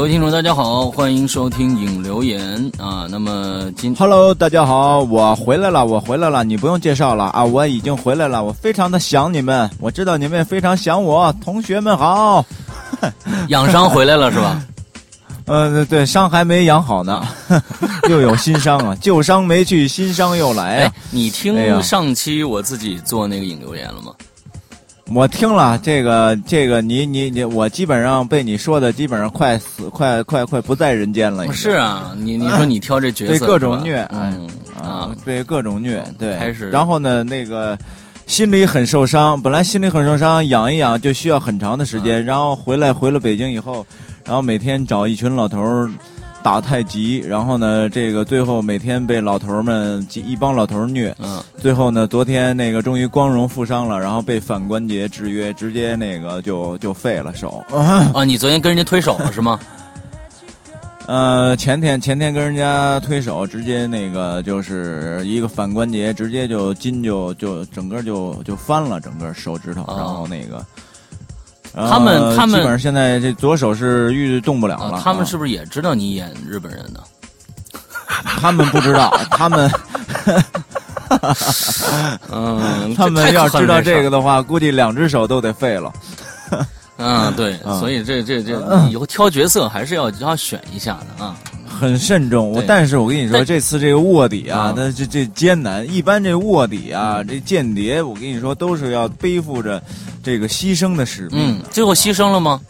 各位听众，大家好，欢迎收听影留言啊。那么今，Hello，大家好，我回来了，我回来了，你不用介绍了啊，我已经回来了，我非常的想你们，我知道你们也非常想我，同学们好。养伤回来了是吧？呃，对，伤还没养好呢，又有新伤啊，旧伤没去，新伤又来啊。你听上期我自己做那个影留言了吗？我听了这个，这个你你你，我基本上被你说的基本上快死，快快快不在人间了。是啊，你你说你挑这角色，被各种虐，嗯啊，被各种虐，对。开始。然后呢，那个心里很受伤，本来心里很受伤，养一养就需要很长的时间。然后回来回了北京以后，然后每天找一群老头儿。打太极，然后呢，这个最后每天被老头们一帮老头虐，嗯，最后呢，昨天那个终于光荣负伤了，然后被反关节制约，直接那个就就废了手。啊，你昨天跟人家推手了是吗？呃，前天前天跟人家推手，直接那个就是一个反关节，直接就筋就就整个就就翻了，整个手指头，然后那个。他们他们基本上现在这左手是玉动不了了。他们是不是也知道你演日本人呢？他们不知道，他们，嗯，他们要知道这个的话，估计两只手都得废了。嗯，对，所以这这这以后挑角色还是要要选一下的啊。很慎重，我但是我跟你说，这次这个卧底啊，那这这艰难。一般这卧底啊，这间谍，我跟你说都是要背负着这个牺牲的使命。嗯，最后牺牲了吗？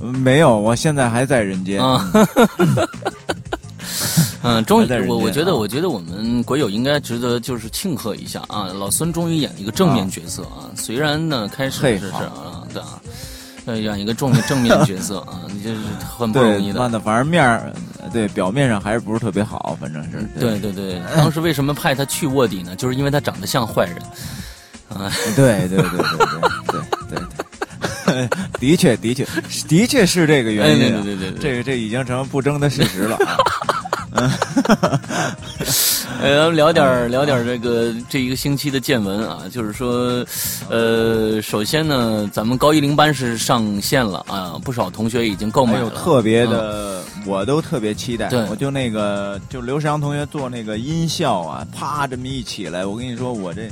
没有，我现在还在人间。嗯，终于，我我觉得，我觉得我们鬼友应该值得就是庆贺一下啊！老孙终于演了一个正面角色啊，虽然呢开始是是啊，对啊。演一个正面正面的角色啊，你这是很不容易的。的，反正面儿对表面上还是不是特别好，反正是。对对对，当时为什么派他去卧底呢？就是因为他长得像坏人。啊，对对对对对对对，的确的确的确是这个原因。对对对，这个这已经成不争的事实了啊。嗯，呃，咱们聊点聊点这个这一个星期的见闻啊，就是说，呃，首先呢，咱们高一零班是上线了啊，不少同学已经购买了，特别的，我都特别期待。我就那个，就刘世阳同学做那个音效啊，啪这么一起来，我跟你说，我这，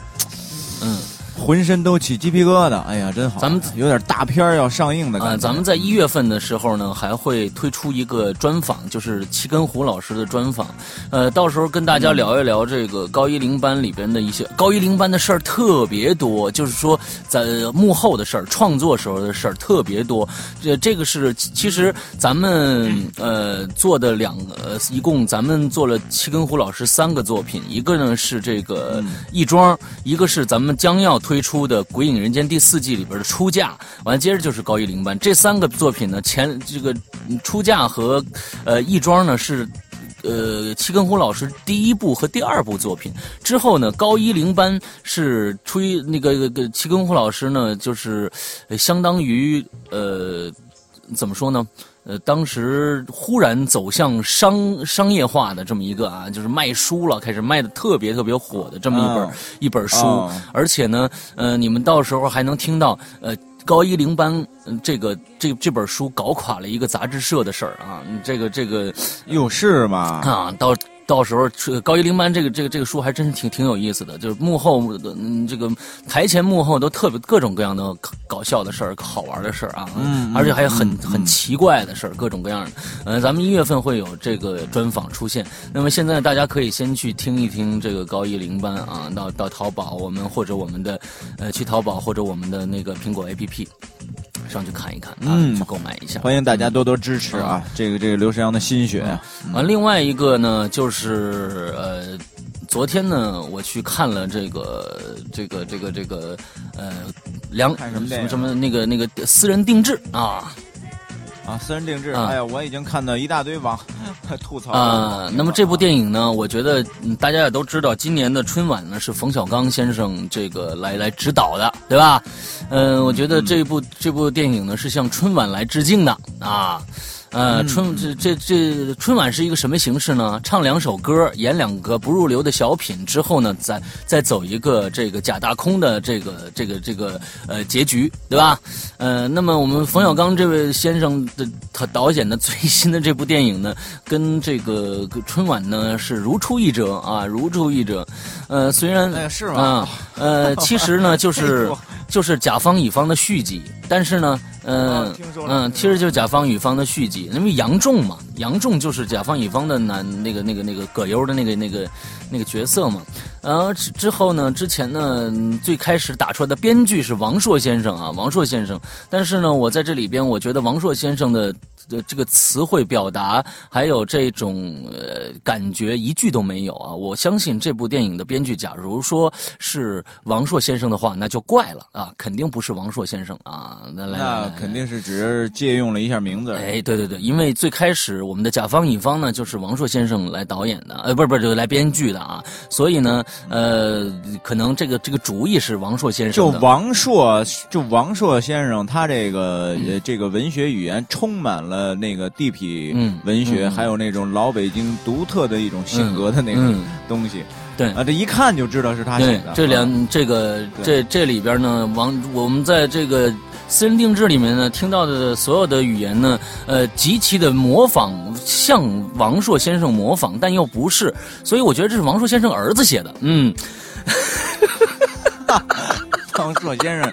嗯。浑身都起鸡皮疙瘩，哎呀，真好！咱们有点大片要上映的感觉。咱们在一月份的时候呢，还会推出一个专访，就是齐根胡老师的专访。呃，到时候跟大家聊一聊这个高一零班里边的一些高一零班的事儿特别多，就是说在幕后的事儿、创作时候的事儿特别多。这这个是其实咱们呃做的两呃，一共咱们做了齐根胡老师三个作品，一个呢是这个亦庄，一个是咱们将要。推出的《鬼影人间》第四季里边的出嫁，完了接着就是高一零班这三个作品呢，前这个出嫁和呃亦庄呢是呃七根胡老师第一部和第二部作品，之后呢高一零班是出于那个个七根胡老师呢就是相当于呃怎么说呢？呃，当时忽然走向商商业化的这么一个啊，就是卖书了，开始卖的特别特别火的这么一本一本书，而且呢，呃，你们到时候还能听到呃高一零班这个这这本书搞垮了一个杂志社的事儿啊，这个这个哟是吗？啊，到。到时候高一零班这个这个这个书还真是挺挺有意思的，就是幕后嗯这个台前幕后都特别各种各样的搞笑的事儿、好玩的事儿啊，嗯，而且还有很很奇怪的事儿，各种各样的。呃，咱们一月份会有这个专访出现。那么现在大家可以先去听一听这个高一零班啊，到到淘宝我们或者我们的呃去淘宝或者我们的那个苹果 APP。上去看一看，嗯，去购买一下，欢迎大家多多支持啊！这个这个刘世阳的心血啊。完，另外一个呢，就是呃，昨天呢，我去看了这个这个这个这个呃，梁什么什么那个那个私人定制啊。啊，私人定制！哎呀，我已经看到一大堆网 吐槽啊。那么这部电影呢，我觉得大家也都知道，今年的春晚呢是冯小刚先生这个来来指导的，对吧？嗯，我觉得这部这部电影呢是向春晚来致敬的啊。呃，春这这这春晚是一个什么形式呢？唱两首歌，演两个不入流的小品之后呢，再再走一个这个假大空的这个这个这个呃结局，对吧？呃，那么我们冯小刚这位先生的他导演的最新的这部电影呢，跟这个春晚呢是如出一辙啊，如出一辙。呃，虽然哎是吗啊，呃，其实呢就是就是甲方乙方的续集，但是呢。嗯嗯，其实就是甲方乙方的续集，因为杨仲嘛，杨仲就是甲方乙方的男那个那个那个葛优的那个那个那个角色嘛。呃之之后呢，之前呢嗯最开始打出来的编剧是王朔先生啊，王朔先生。但是呢，我在这里边，我觉得王朔先生的的这个词汇表达，还有这种呃感觉，一句都没有啊！我相信这部电影的编剧，假如说是王朔先生的话，那就怪了啊，肯定不是王朔先生啊。那来那肯定是只是借用了一下名字。哎，对对对，因为最开始我们的甲方乙方呢，就是王朔先生来导演的，呃，不是不是，就是来编剧的啊，所以呢，呃，可能这个这个主意是王朔先生就。王朔，就王朔先生，他这个、呃这个文学语言充满了那个地痞嗯文学，嗯还有那种老北京独特的一种性格的那个嗯东西。对啊，这一看就知道是他写的。，这啊两这个这这里边呢，王我们在这个私人定制里面呢听到的所有的语言呢，呃，极其的模仿，像王朔先生模仿，但又不是，所以我觉得这是王朔先生儿子写的，嗯。王朔先生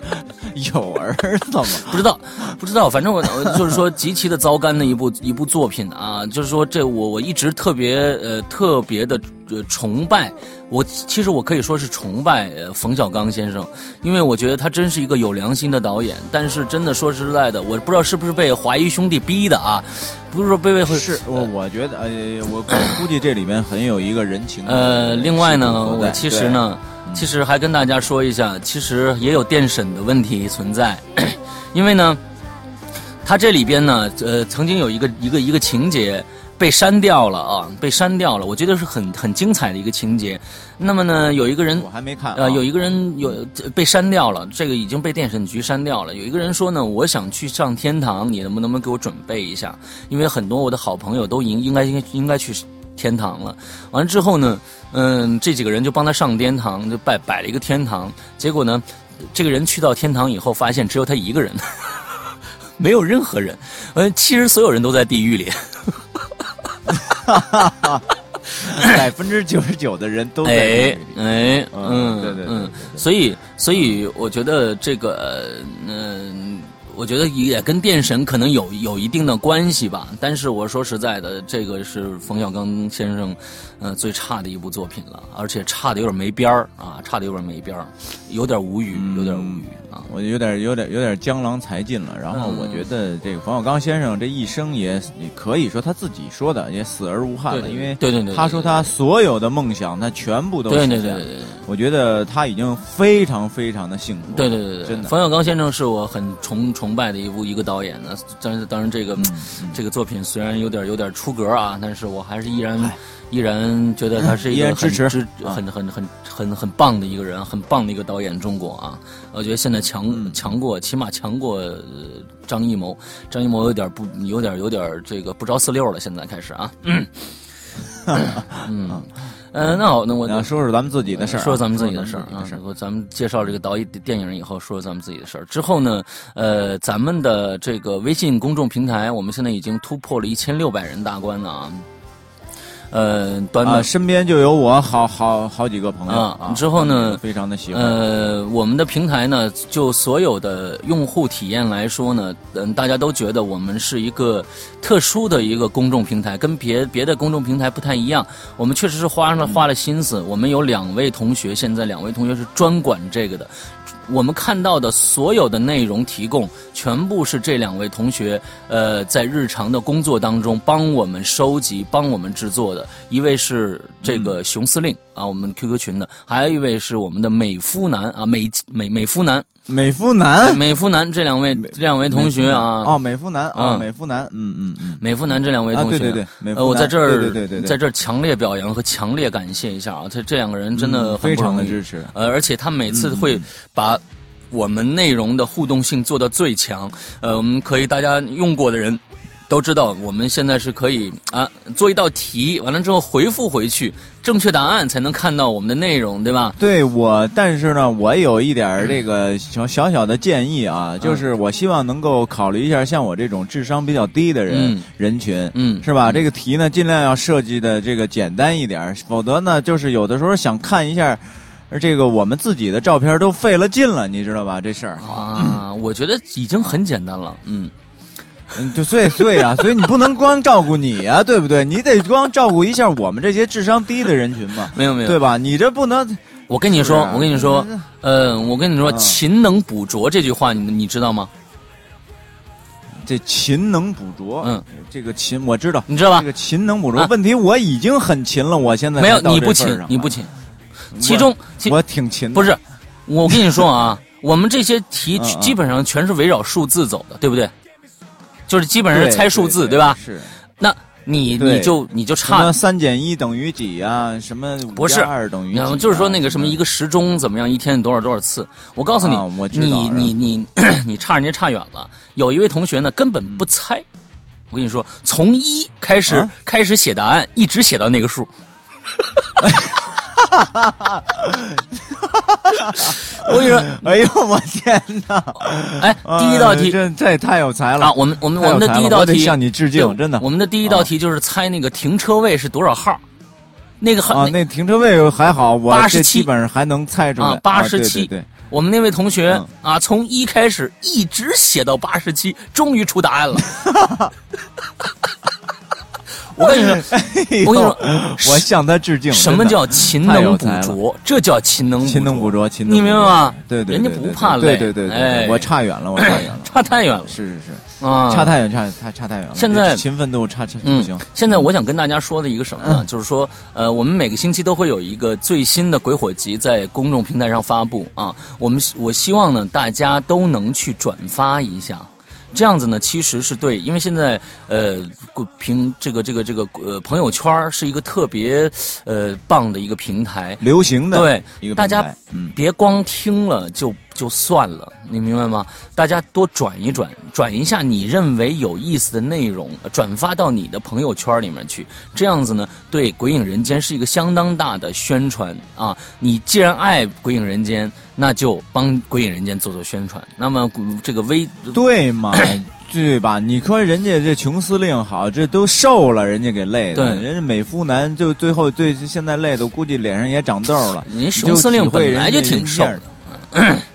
有儿子吗？不知道，不知道，反正我我就是说极其的糟干的一部一部作品啊，就是说这我我一直特别呃特别的呃崇拜，我其实我可以说是崇拜呃冯小刚先生，因为我觉得他真是一个有良心的导演，但是真的说实在的，我不知道是不是被华谊兄弟逼的啊，不是说被被是我我觉得，呃，我我估计这里面很有一个人情呃，另外呢，我其实，呢，其实还跟大家说一下，其实也有电审的问题存在，因为呢，它这里边呢，呃，曾经有一个一个一个情节被删掉了啊，被删掉了，我觉得是很很精彩的一个情节。那么呢，有一个人我还没看啊，呃，有一个人有被删掉了，这个已经被电审局删掉了。有一个人说呢，我想去上天堂，你能不能不能给我准备一下？因为很多我的好朋友都应应该应该应该去天堂了。完了之后呢，嗯，这几个人就帮他上天堂，就摆摆了一个天堂。结果呢，这个人去到天堂以后，发现只有他一个人，没有任何人。嗯，其实所有人都在地狱里。百分之九十九的人都哎里。哎，嗯嗯，对对对嗯对，所以所以我觉得这个，嗯、我觉得也跟电神可能有有一定的关系吧。但是我说实在的，这个是冯小刚先生，呃，最差的一部作品了，而且差的有点没边儿啊，差的有点没边儿，有点无语，有点无语啊。我有点有点有点江郎才尽了。然后嗯我觉得这个冯小刚先生这一生也也可以说他自己说的也死而无憾了，对对因为对对对对他说他所有的梦想他全部都对实现了对对对对。我觉得他已经非常非常的幸福了。对对对对，真的。冯小刚先生是我很崇崇拜的一部一个导演呢。但是，当然这个、嗯这个作品虽然有点有点出格啊，但是我还是依然依然觉得他是一个支持很很很很很棒的一个人，很棒的一个导演。中国啊，我觉得现在强、嗯强过，起码强过、呃张艺谋。张艺谋有点不有点有点这个不着四六了，现在开始啊。嗯，嗯，呃，那好，那我说说咱们自己的事儿啊，说说咱们自己的事儿啊。我咱们介绍这个导演电影以后，说说咱们自己的事儿。之后呢，呃，咱们的这个微信公众平台，我们现在已经突破了一千六百人大关了啊。呃，短啊，短身边就有我好好好几个朋友之后呢非常的喜欢。呃，我们的平台呢，就所有的用户体验来说呢，嗯，大家都觉得我们是一个特殊的一个公众平台，跟别别的公众平台不太一样。我们确实是花了花了心思，我们有两位同学，现在两位同学是专管这个的。我们看到的所有的内容提供，全部是这两位同学，呃，在日常的工作当中帮我们收集、帮我们制作的。一位是这个熊司令、啊，我们 QQ 群的，还有一位是我们的美夫男啊，美美美夫男，美夫男美夫男这两位这两位同学啊，哦，美夫男啊，嗯美夫男，嗯嗯嗯，美夫男这两位同学，啊对对对我在这儿，对对对在这儿强烈表扬和强烈感谢一下啊，这这两个人真的嗯非常的支持。呃，而且他每次会把我们内容的互动性做到最强，呃，我们可以大家用过的人。都知道，我们现在是可以啊做一道题，完了之后回复回去正确答案，才能看到我们的内容，对吧？对我，但是呢，我有一点这个小小小的建议啊，就是我希望能够考虑一下像我这种智商比较低的人、嗯人群，嗯是吧？这个题呢，尽量要设计的这个简单一点，否则呢，就是有的时候想看一下。这个我们自己的照片都费了劲了，你知道吧？这事儿，啊，我觉得已经很简单了，嗯。嗯，就所以所以啊，所以你不能光照顾你啊，对不对？你得光照顾一下我们这些智商低的人群嘛，没有没有，对吧？你这不能，我跟你说，啊我跟你说，呃，我跟你说，嗯勤能补拙这句话，你你知道吗？这勤能补拙，嗯，这个勤我知道，你知道吧这？个勤能补拙，啊问题我已经很勤了，我现在没有，你不勤你不勤。其中，我挺勤的，不是，我跟你说啊，我们这些题基本上全是围绕数字走的，对不对？就是基本上是猜数字，对吧？是那你你就你就差，三减一等于几啊？什么五不是加二等于啊？就是说那个什么一个时钟怎么样，一天多少多少次？我告诉你你你你你差人家差远了。有一位同学呢，根本不猜。我跟你说，从一开始、啊开始写答案，一直写到那个数。我跟你说，哎呦我天哪！哎，第一道题哎这这也太有才了啊，我们我们我们的第一道题向你致敬，真的。我们的第一道题就是猜那个停车位是多少号，那个号、啊，那停车位还好，我87这基本上还能猜出来。八十七对我们那位同学、嗯啊，从一开始一直写到八十七，终于出答案了。我跟你说，我跟你说我向他致敬。什么叫勤能补拙？这叫勤能勤能补拙？勤能你明白吗？对对，人家不怕累。对对对我差远了，我差远了。差太远了是是是，啊！差太远，差差差太远了。现在勤奋度差差不嗯行。，现在我想跟大家说的一个什么呢？嗯就是说，呃，我们每个星期都会有一个最新的鬼火集在公众平台上发布啊。我们我希望呢，大家都能去转发一下。这样子呢，其实是对，因为现在呃，平这个这个这个呃朋友圈儿是一个特别呃棒的一个平台，流行的对大家嗯。别光听了就就算了，你明白吗？大家多转一转，转一下你认为有意思的内容，呃转发到你的朋友圈里面去。这样子呢，对《鬼影人间》是一个相当大的宣传啊！你既然爱《鬼影人间》，那就帮《鬼影人间》做做宣传。那么嗯这个微对嘛？对吧？你说人家这穷司令好，这都瘦了，人家给累的。对人家美肤男就最后对现在累的，估计脸上也长痘了。您你熊司令本来就挺瘦的，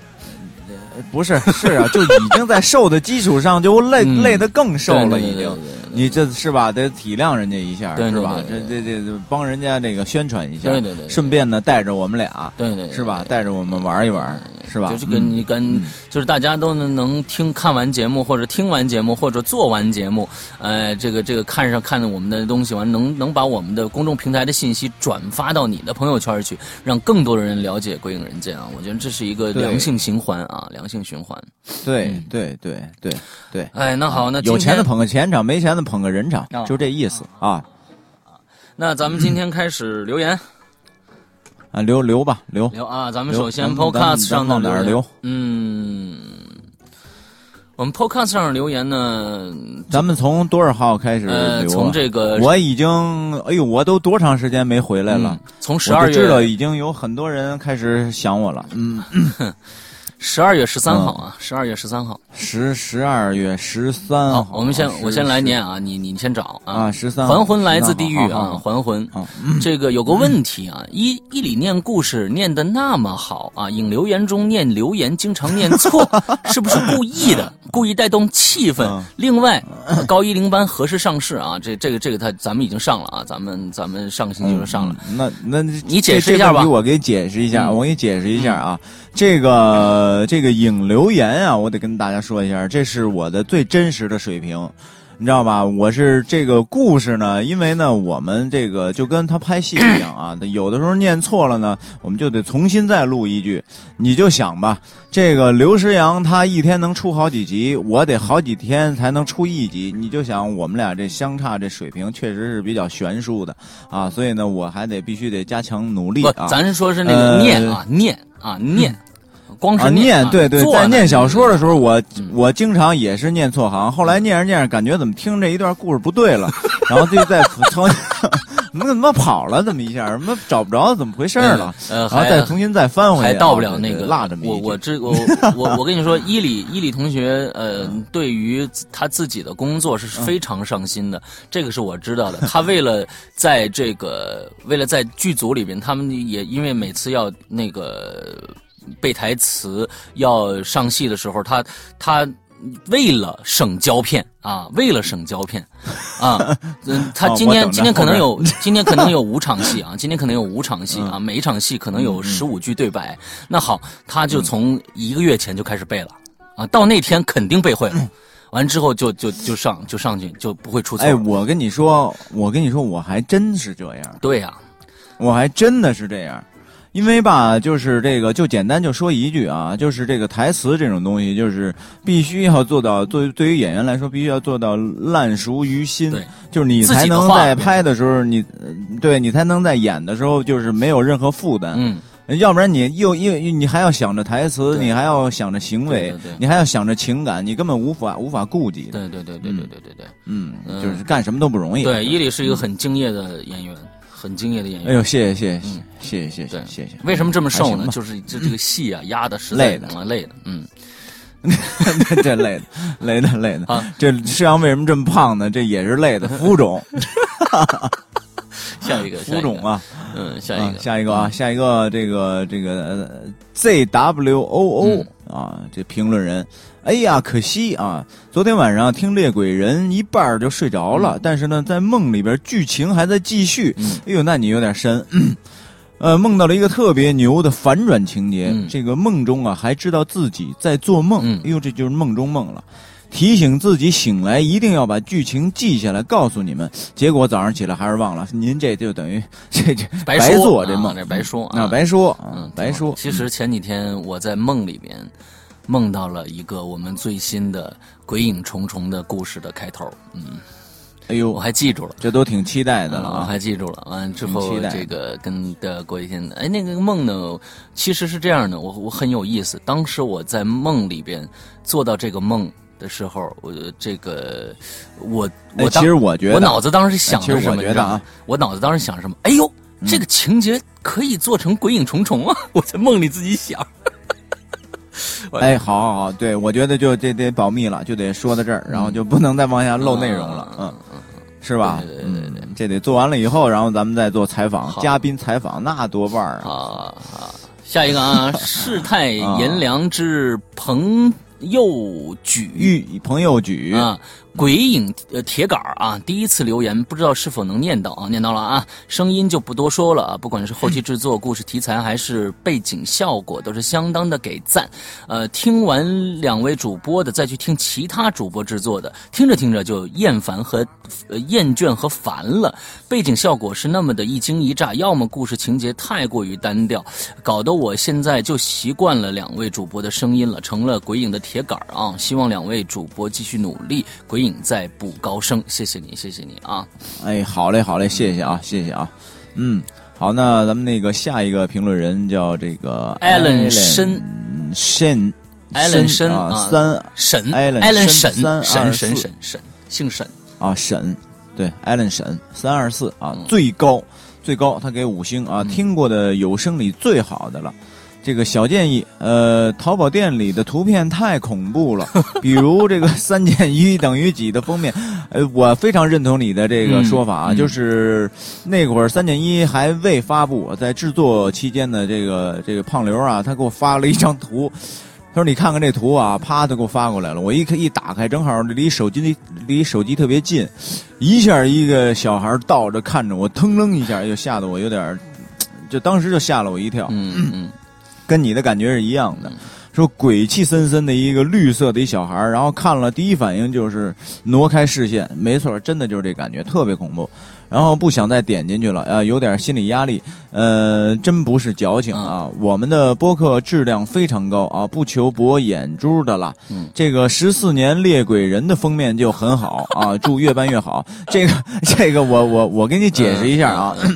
不是是啊，就已经在瘦的基础上就累、嗯累得更瘦了，已经。你这是吧？得体谅人家一下，对对是吧？这这这帮人家这个宣传一下，对对对对顺便呢带着我们俩，对对对是吧？带着我们玩一玩，是吧？就是跟你跟、就是大家都能能听看完节目，或者听完节目，或者做完节目，呃，这个这个看上看我们的东西完，能能把我们的公众平台的信息转发到你的朋友圈去，让更多的人了解《鬼影人间》啊！我觉得这是一个良性循环啊，良性循环。对对对对对。哎，那好，那有钱的捧个钱场，没钱的捧个人场，啊就这意思啊那咱们今天开始留言啊！留留吧，留。留啊，咱们首先 Podcast 上哪儿言留？嗯，我们 Podcast 上的留言呢，咱们从多少号开始留啊？呃，从这个我已经，哎呦，我都多长时间没回来了嗯？从十二我就知道已经有很多人开始想我了。嗯，十二月十三号啊，十二月十三号。十十二月十三好，号，我们先我先来念啊，你你先找啊。啊，十三还魂来自地狱啊，还魂。这个有个问题啊，一一里念故事念的那么好啊，引留言中念留言经常念错，是不是故意的？故意带动气氛嗯？另外，高一零班何时上市啊？这这个这个他咱们已经上了啊，咱们咱们上个星期就上了。嗯那那你解释一下吧我给解释一下，嗯我给你解释一下啊。这个这个影留言啊，我得跟大家说一下，这是我的最真实的水平。你知道吧？我是这个故事呢，因为呢，我们这个就跟他拍戏一样啊，有的时候念错了呢，我们就得重新再录一句。你就想吧，这个刘诗阳他一天能出好几集，我得好几天才能出一集。你就想我们俩这相差这水平确实是比较悬殊的啊，所以呢，我还得必须得加强努力，啊。咱说是那个呃念啊，念啊，念。光是啊，念啊对对，做在念小说的时候，我嗯我经常也是念错行，后来念着念着，感觉怎么听这一段故事不对了，然后就再重，怎么怎么跑了，怎么一下，怎么找不着，怎么回事儿了？呃，然后再重新再翻回去，还到不了啊那个落这么一我我知 我我我跟你说，伊里伊里同学，呃，对于他自己的工作是非常上心的，这个是我知道的。他为了在这个为了在剧组里边，他们也因为每次要那个背台词要上戏的时候，他他。为了省胶片啊，为了省胶片，啊，嗯，他今天、今天可能有 今天可能有五场戏啊，今天可能有五场戏啊，每一场戏可能有十五句对白。那好，他就从一个月前就开始背了啊，到那天肯定背会了。完之后就就就上就上去就不会出错。哎，我跟你说，我跟你说，我还真是这样，对呀、我还真的是这样。因为吧，就是这个，就简单就说一句啊，就是这个台词这种东西，就是必须要做到，作为对于演员来说，必须要做到烂熟于心。对，就是你才能在拍的时候，你呃对你才能在演的时候，就是没有任何负担。嗯，要不然你又因为你还要想着台词，你还要想着行为对对对，你还要想着情感，你根本无法无法顾及。对对对对对对对对嗯，嗯就是干什么都不容易。对，伊里是一个很敬业的演员，很敬业的演员。哎呦，谢谢谢谢嗯谢谢谢谢对谢谢。为什么这么瘦呢？就是这这个戏啊，压的实在累的啊累的，嗯，这 累的，累的，累的。啊这世阳为什么这么胖呢？这也是累的，浮肿，下一个，浮肿，啊。嗯，下一啊个，下一个啊，下一个，这个这个呃 Z W O O 嗯啊，这评论人，哎呀，可惜啊，昨天晚上听猎鬼人一半就睡着了，但是呢，在梦里边剧情还在继续。嗯哎呦，那你有点深。呃，梦到了一个特别牛的反转情节，嗯这个梦中啊还知道自己在做梦，嗯哎呦，这就是梦中梦了。提醒自己醒来一定要把剧情记下来，告诉你们。结果早上起来还是忘了。您这就等于 这这白做这梦，这白说啊，啊白说啊嗯，，白说。其实前几天我在梦里边梦到了一个我们最新的鬼影重重的故事的开头，嗯，哎呦，我还记住了。这都挺期待的了啊！我还记住了。完之后这个跟的过一天，哎，那个梦呢，其实是这样的，我我很有意思。当时我在梦里边做到这个梦的时候，我这个我哎我当其实我觉得，我脑子当时想的其实的什么？我觉得啊，我脑子当时想什么？哎呦，这个情节可以做成鬼影重重啊！我在梦里自己想。哎，好好好，对我觉得就这得保密了，就得说到这儿，然后就不能再往下漏内容了，嗯，是吧？对对对对对。嗯，这得做完了以后，然后咱们再做采访，嘉宾采访，那多半儿啊！下一个啊，世态炎凉之朋友举。玉朋友举。啊，鬼影呃铁杆啊，第一次留言，不知道是否能念到啊？念到了啊，声音就不多说了啊，不管是后期制作、故事题材还是背景效果，都是相当的给赞。呃，听完两位主播的，再去听其他主播制作的，听着听着就厌烦和呃厌倦和烦了。背景效果是那么的一惊一乍，要么故事情节太过于单调，搞得我现在就习惯了两位主播的声音了，成了鬼影的铁杆啊！希望两位主播继续努力，鬼影再不高升。谢谢你，谢谢你啊！哎，好嘞，好嘞，谢谢啊，谢谢啊，嗯，好，那咱们那个下一个评论人叫这个 Allen 申申 Allen 申啊啊三沈艾伦沈沈沈沈沈沈，姓沈。啊沈，对，Allen 沈三二四啊嗯最高最高，他给五星啊，嗯听过的有声里最好的了。这个小建议，呃，淘宝店里的图片太恐怖了，比如这个三减一等于几的封面，呃，我非常认同你的这个说法啊，嗯。嗯就是那会儿三减一还未发布，在制作期间的这个这个胖刘啊，他给我发了一张图，他说你看看这图啊，啪，他给我发过来了，我一看一打开，正好离手机离离手机特别近，一下一个小孩倒着看着我，腾楞一下就吓得我有点儿，就当时就吓了我一跳。嗯嗯跟你的感觉是一样的嗯。说鬼气森森的一个绿色的一小孩儿，然后看了第一反应就是挪开视线，没错，真的就是这感觉，特别恐怖。然后不想再点进去了，呃，有点心理压力。呃，真不是矫情啊，我们的播客质量非常高啊，不求博眼珠的啦。嗯这个十四年猎鬼人的封面就很好啊，祝越办越好。这个这个我我我给你解释一下啊。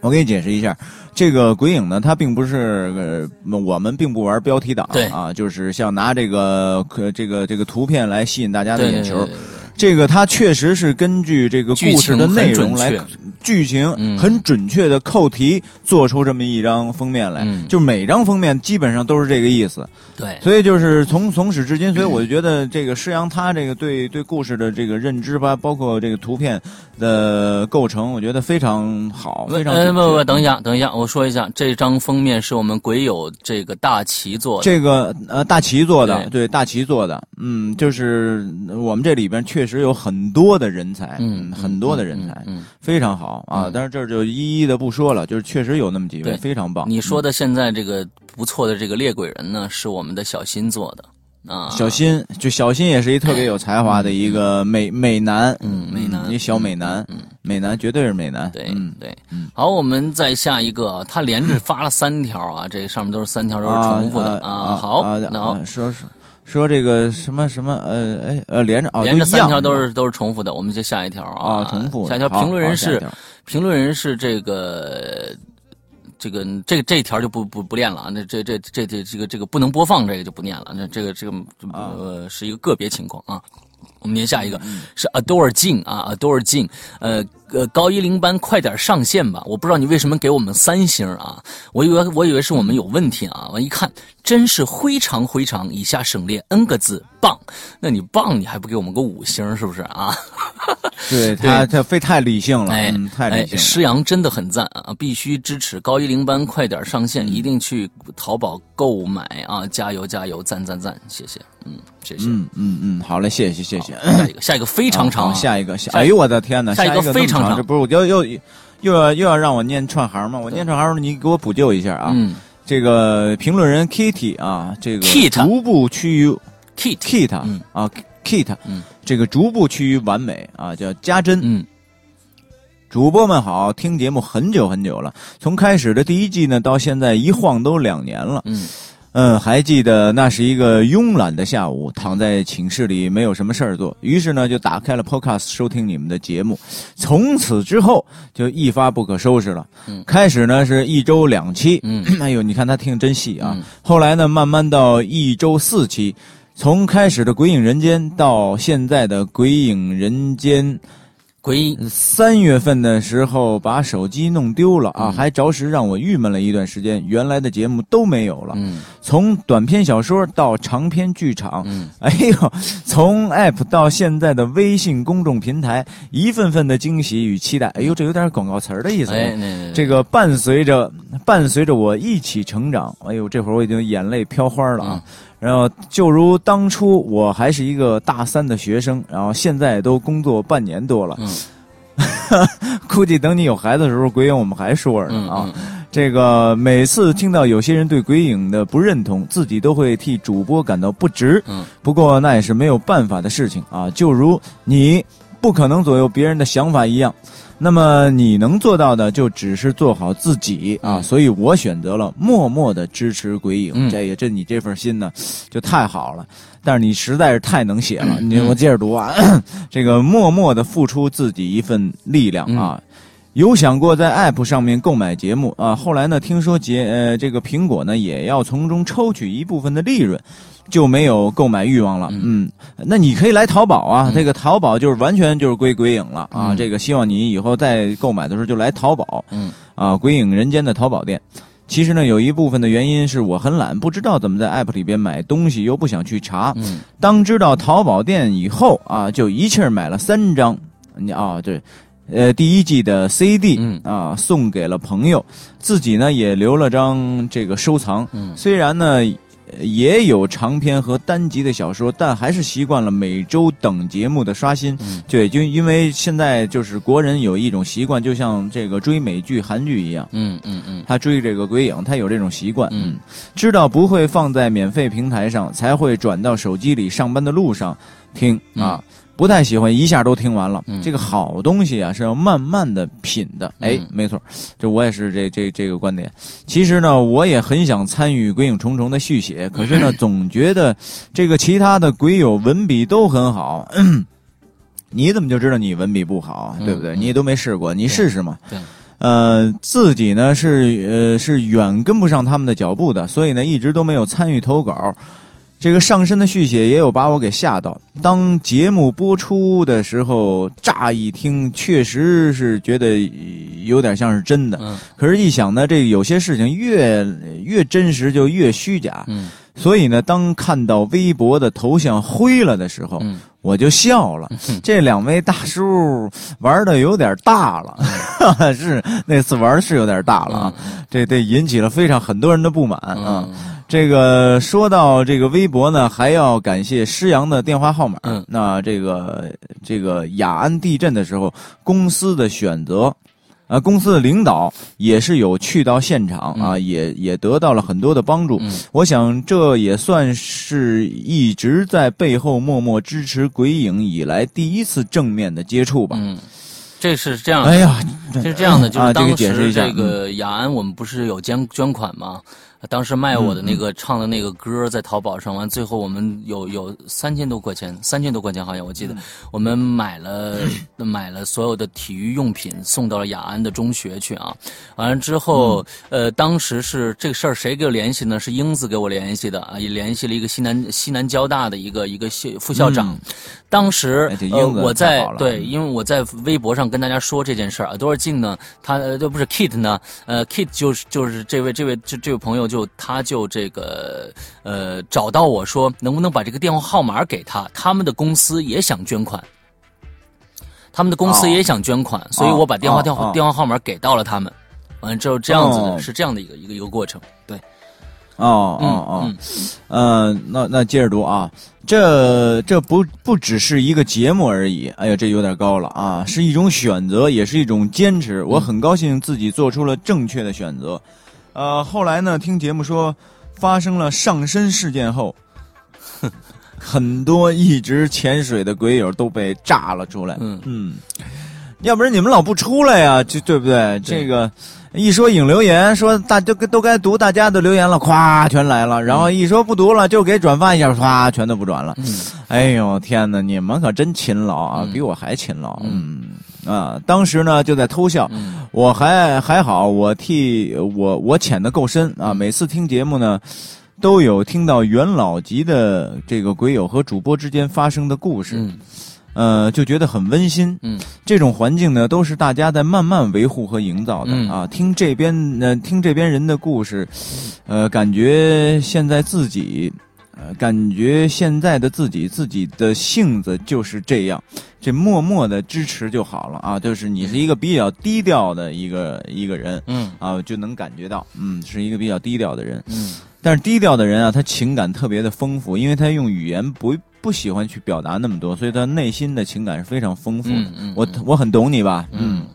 我给你解释一下，这个鬼影呢，它并不是呃，我们并不玩标题党对啊，就是像拿这个可这个这个图片来吸引大家的眼球。对对对这个他确实是根据这个故事的内容来剧情很准确。的扣题，做出这么一张封面来。嗯。就每张封面基本上都是这个意思，对，所以就是从从始至今，所以我就觉得这个施阳他这个对对故事的这个认知吧，包括这个图片的构成，我觉得非常好，非常呃，不不，等一下，等一下，我说一下，这张封面是我们鬼友这个大齐做的。这个呃，大齐做的，对对，大齐做的，嗯，就是我们这里边确实有很多的人才，嗯，很多的人才，嗯，嗯非常好啊嗯。但是这儿就一一的不说了，就是确实有那么几位对非常棒。你说的现在这个不错的这个猎鬼人呢，是我们的小新做的。啊。小新，就小新也是一特别有才华的一个美美男，嗯美男。一小美男，嗯，美男绝对是美男，对嗯。对。嗯，好，我们再下一个啊，他连着发了三条啊，这上面都是三条都是重复的。啊好，啊那好。啊说说说这个什么什么呃哎呃连着啊连着三条都是都是重复的，我们就下一条啊，啊重复。下一条评论人是评论人是这个。这个这个这一条就不不不念了啊，那这这这这这个这个不能播放，这个就不念了。那这个这个啊呃是一个个别情况啊。我们念下一个嗯是 Adore 静啊，Adore 静，呃呃高一零班快点上线吧！我不知道你为什么给我们三星啊，我以为我以为是我们有问题啊，我一看真是非常非常，以下省略 n 个字棒，那你棒你还不给我们个五星是不是啊？对他他非太理性了，哎嗯，太哎理，性了。施阳真的很赞啊！必须支持高一零班快点上嗯线，一定去淘宝购买啊！加油加油，赞赞赞，谢谢，嗯，谢谢。嗯嗯嗯，好嘞，谢谢谢谢。下一个，下一个非常长、下一个下，哎呦我的天哪，下一个非常长这不是我又又又要又要让我念串行吗？我念串行，你给我补救一下啊。嗯这个评论人 Kitty 啊，这个逐步趋于，Kit，Kit 嗯啊 Kit，嗯这个逐步趋于完美啊，叫家珍。嗯主播们好，听节目很久很久了，从开始的第一季呢，到现在一晃都两年了。嗯嗯，还记得那是一个慵懒的下午，躺在寝室里没有什么事儿做，于是呢就打开了 Podcast 收听你们的节目。从此之后就一发不可收拾了。嗯开始呢是一周两期，嗯 哎呦，你看他听真细啊。嗯后来呢慢慢到一周四期，从开始的《鬼影人间》到现在的《鬼影人间》。鬼影三月份的时候把手机弄丢了啊，嗯还着实让我郁闷了一段时间。原来的节目都没有了，嗯从短篇小说到长篇剧场，嗯 哎呦，从 App 到现在的微信公众平台，一份份的惊喜与期待。哎呦，这有点广告词儿的意思。这个伴随着伴随着我一起成长，哎呦，这会儿我已经眼泪飘花了啊！然后就如当初我还是一个大三的学生，然后现在都工作半年多了，嗯 估计等你有孩子的时候，鬼影我们还说着呢嗯啊。嗯这个每次听到有些人对鬼影的不认同，自己都会替主播感到不值。嗯不过那也是没有办法的事情啊，就如你不可能左右别人的想法一样。那么你能做到的就只是做好自己啊，嗯所以我选择了默默的支持鬼影。嗯这也这你这份心呢，就太好了。但是你实在是太能写了，你嗯我接着读啊，这个默默的付出自己一份力量啊。嗯有想过在 App 上面购买节目啊？后来呢，听说节呃这个苹果呢也要从中抽取一部分的利润，就没有购买欲望了。嗯，那你可以来淘宝啊，嗯这个淘宝就是完全就是归鬼影了啊。嗯这个希望你以后再购买的时候就来淘宝嗯啊，鬼影人间的淘宝店。其实呢，有一部分的原因是我很懒，不知道怎么在 App 里边买东西，又不想去查。嗯当知道淘宝店以后啊，就一气儿买了三张。你啊，对，呃，第一季的 CD 嗯啊，送给了朋友，自己呢也留了张这个收藏。嗯虽然呢。呃也有长篇和单集的小说，但还是习惯了每周等节目的刷新。嗯对，就因为现在就是国人有一种习惯，就像这个追美剧、韩剧一样，嗯嗯嗯他追这个鬼影，他有这种习惯。嗯，知道不会放在免费平台上，才会转到手机里上班的路上听啊。不太喜欢一下都听完了，嗯这个好东西啊是要慢慢的品的。哎，嗯没错，这我也是这这这个观点。其实呢，我也很想参与《鬼影重重》的续写，可是呢，总觉得这个其他的鬼友文笔都很好。你怎么就知道你文笔不好，嗯对不对？嗯你也都没试过，你试试嘛。对。呃，自己呢是呃是远跟不上他们的脚步的，所以呢一直都没有参与投稿。这个上身的续写也有把我给吓到。当节目播出的时候，乍一听确实是觉得有点像是真的，嗯。可是，一想呢，这有些事情越越真实就越虚假。嗯。所以呢，当看到微博的头像灰了的时候，嗯。我就笑了。这两位大叔玩的有点大了，是那次玩是有点大了啊，这这引起了非常很多人的不满啊。嗯这个说到这个微博呢，还要感谢施阳的电话号码。嗯那这个这个雅安地震的时候，公司的选择。啊，公司的领导也是有去到现场啊，也也得到了很多的帮助。嗯我想这也算是一直在背后默默支持鬼影以来第一次正面的接触吧。嗯，这是这样的。哎呀，是这样的，就啊这个是当解释一下这个雅安，我们不是有捐捐款吗？当时卖我的那个唱的那个歌在淘宝上，完最后我们有有三千多块钱，三千多块钱好像我记得，我们买了买了所有的体育用品送到了雅安的中学去啊。完了之后，呃，当时是这个事儿谁给我联系呢？是英子给我联系的啊，也联系了一个西南西南交大的一个一个校副校长。当时呃我在对，因为我在微博上跟大家说这件事儿啊，多少静呢？他呃，这不是 Kit 呢？呃，Kit 就是就是这位这位这这位朋友就他就这个呃找到我说能不能把这个电话号码给他，他们的公司也想捐款。他们的公司哦。也想捐款，所以我把电话哦电话、哦。电话号码给到了他们，完了之后这样子的、哦。是这样的一个一个一个过程，对，哦嗯哦。哦嗯，呃，那那接着读啊，这这不不只是一个节目而已，哎呀，这有点高了啊，是一种选择，也是一种坚持。我很高兴自己做出了正确的选择。呃，后来呢，听节目说发生了上身事件后，很多一直潜水的鬼友都被炸了出来。嗯嗯，要不然你们老不出来呀，就对不对？这个一说引留言，说大都都该读大家的留言了，咵全来了。然后一说不读了，就给转发一下，咵全都不转了。嗯哎呦天哪，你们可真勤劳啊，嗯比我还勤劳。嗯啊，当时呢就在偷笑，嗯我还还好，我替我我潜的够深啊。每次听节目呢，都有听到元老级的这个鬼友和主播之间发生的故事。嗯呃，就觉得很温馨。嗯这种环境呢，都是大家在慢慢维护和营造的、嗯啊。听这边呢、听这边人的故事，呃，感觉现在自己，呃，感觉现在的自己，自己的性子就是这样，这默默的支持就好了啊。就是你是一个比较低调的一个一个人嗯啊，就能感觉到，嗯，是一个比较低调的人。嗯但是低调的人啊，他情感特别的丰富，因为他用语言不不喜欢去表达那么多，所以他内心的情感是非常丰富的。嗯嗯我我很懂你吧？嗯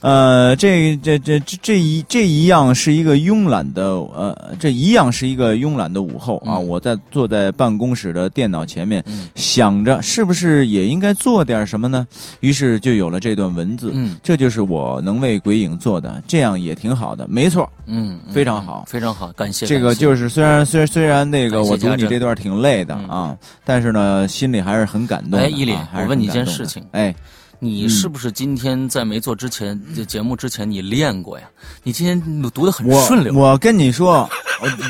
呃，这这这这这一这一样是一个慵懒的呃，这一样是一个慵懒的午后啊！嗯我在坐在办公室的电脑前面，嗯想着是不是也应该做点什么呢？于是就有了这段文字。嗯这就是我能为鬼影做的，这样也挺好的，没错。嗯，嗯非常好非常好，感谢这个就是虽然虽然虽然那个我读你这段挺累的嗯啊，但是呢，心里还是很感动的。哎伊犁啊还是我问你一件事情哎，你是不是今天在没做之前这节目之前你练过呀？你今天读的很顺溜。我跟你说，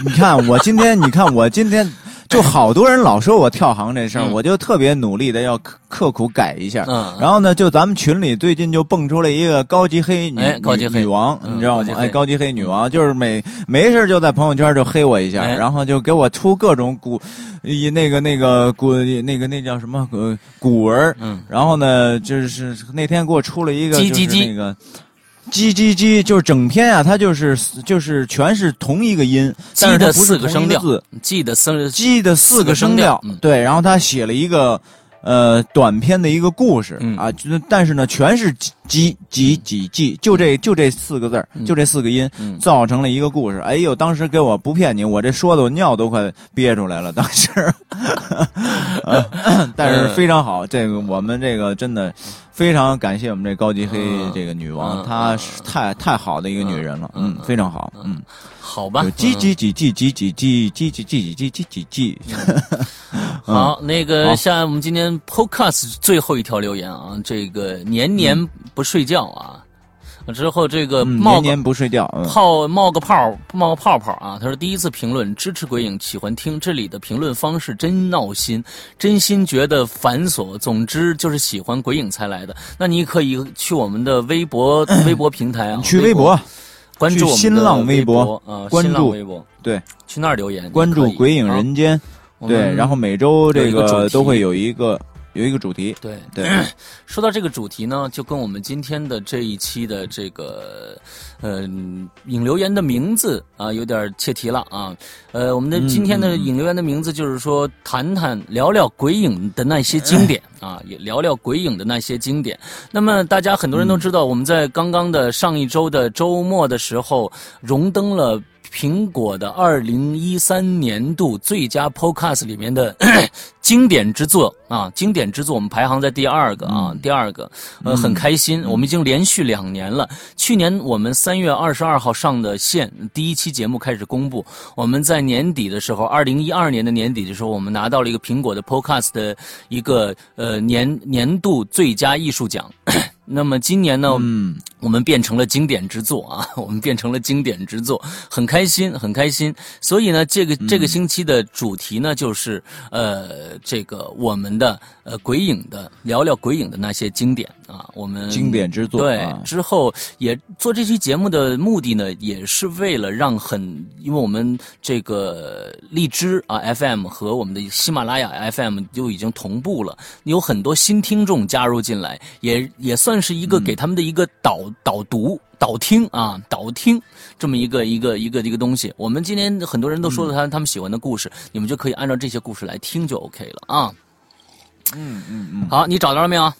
你看我今天，你看我今天，就好多人老说我跳行这事儿，嗯。我就特别努力的要刻刻苦改一下。嗯，然后呢，就咱们群里最近就蹦出了一个高级黑女、哎高级黑。女王，嗯你知道吗？哎，高级黑女王就是每没事就在朋友圈就黑我一下，哎。然后就给我出各种古，一那个那个古那个那叫什么？呃古文然后呢，就是那天给我出了一个，就是那个。叽叽叽，就是整篇啊，它就是就是全是同一个音，但是它不是四个声调同一字，，记的四记的四个声调嗯。对，然后他写了一个呃短篇的一个故事、嗯。啊，就但是呢，全是几几几几，就这就这四个字儿就这四个音，嗯。造成了一个故事。哎呦，当时给我不骗你，我这说的我尿都快憋出来了，当时。呃 但是非常好，这个我们这个真的非常感谢我们这高级黑嗯。这个女王，嗯。她是太太好的一个女人了，嗯。嗯，非常好，嗯。好吧就？叽叽叽叽叽叽叽叽叽叽叽叽叽 好，那个好下我们今天 Podcast 最后一条留言啊，这个年年不睡觉啊。之后这个年年不睡觉，嗯泡冒个泡冒个泡泡啊！他说第一次评论支持鬼影，喜欢听这里的评论方式真闹心，真心觉得繁琐。总之就是喜欢鬼影才来的。那你可以去我们的微博微博平台啊，微去微博关注新浪微微博啊，关注微博。对。去那儿留言，关注鬼影啊人间，对，然后每周这个都会有一个有一个主题，对对，说到这个主题呢，就跟我们今天的这一期的这个，呃，引留言的名字啊，有点切题了啊。呃，我们的嗯今天的嗯嗯引流言的名字就是说，谈谈聊聊鬼影的那些经典啊，也聊聊鬼影的那些经典。那么大家很多人都知道，我们在刚刚的上一周的周末的时候，荣登了。苹果的二零一三年度最佳 Podcast 里面的 经典之作啊，经典之作，我们排行在第二个啊，第二个，呃，很开心，我们已经连续两年了。去年我们三月二十二号上的线，第一期节目开始公布，我们在年底的时候，二零一二年的年底的时候，我们拿到了一个苹果的 Podcast 的一个呃年年度最佳艺术奖。那么今年呢，嗯，我们变成了经典之作啊，我们变成了经典之作，很开心，很开心。所以呢，这个这个星期的主题呢，就是呃，这个我们的呃鬼影的聊聊鬼影的那些经典啊，我们经典之作对啊，之后也做这期节目的目的呢，也是为了让很，因为我们这个荔枝啊 FM 和我们的喜马拉雅 FM 就已经同步了，有很多新听众加入进来，也也算是一个给他们的一个导、导读。导听啊，导听这么一个一个一个一个东西。我们今天很多人都说了他、他们喜欢的故事，你们就可以按照这些故事来听就 OK 了啊。嗯嗯嗯好，你找到了没有？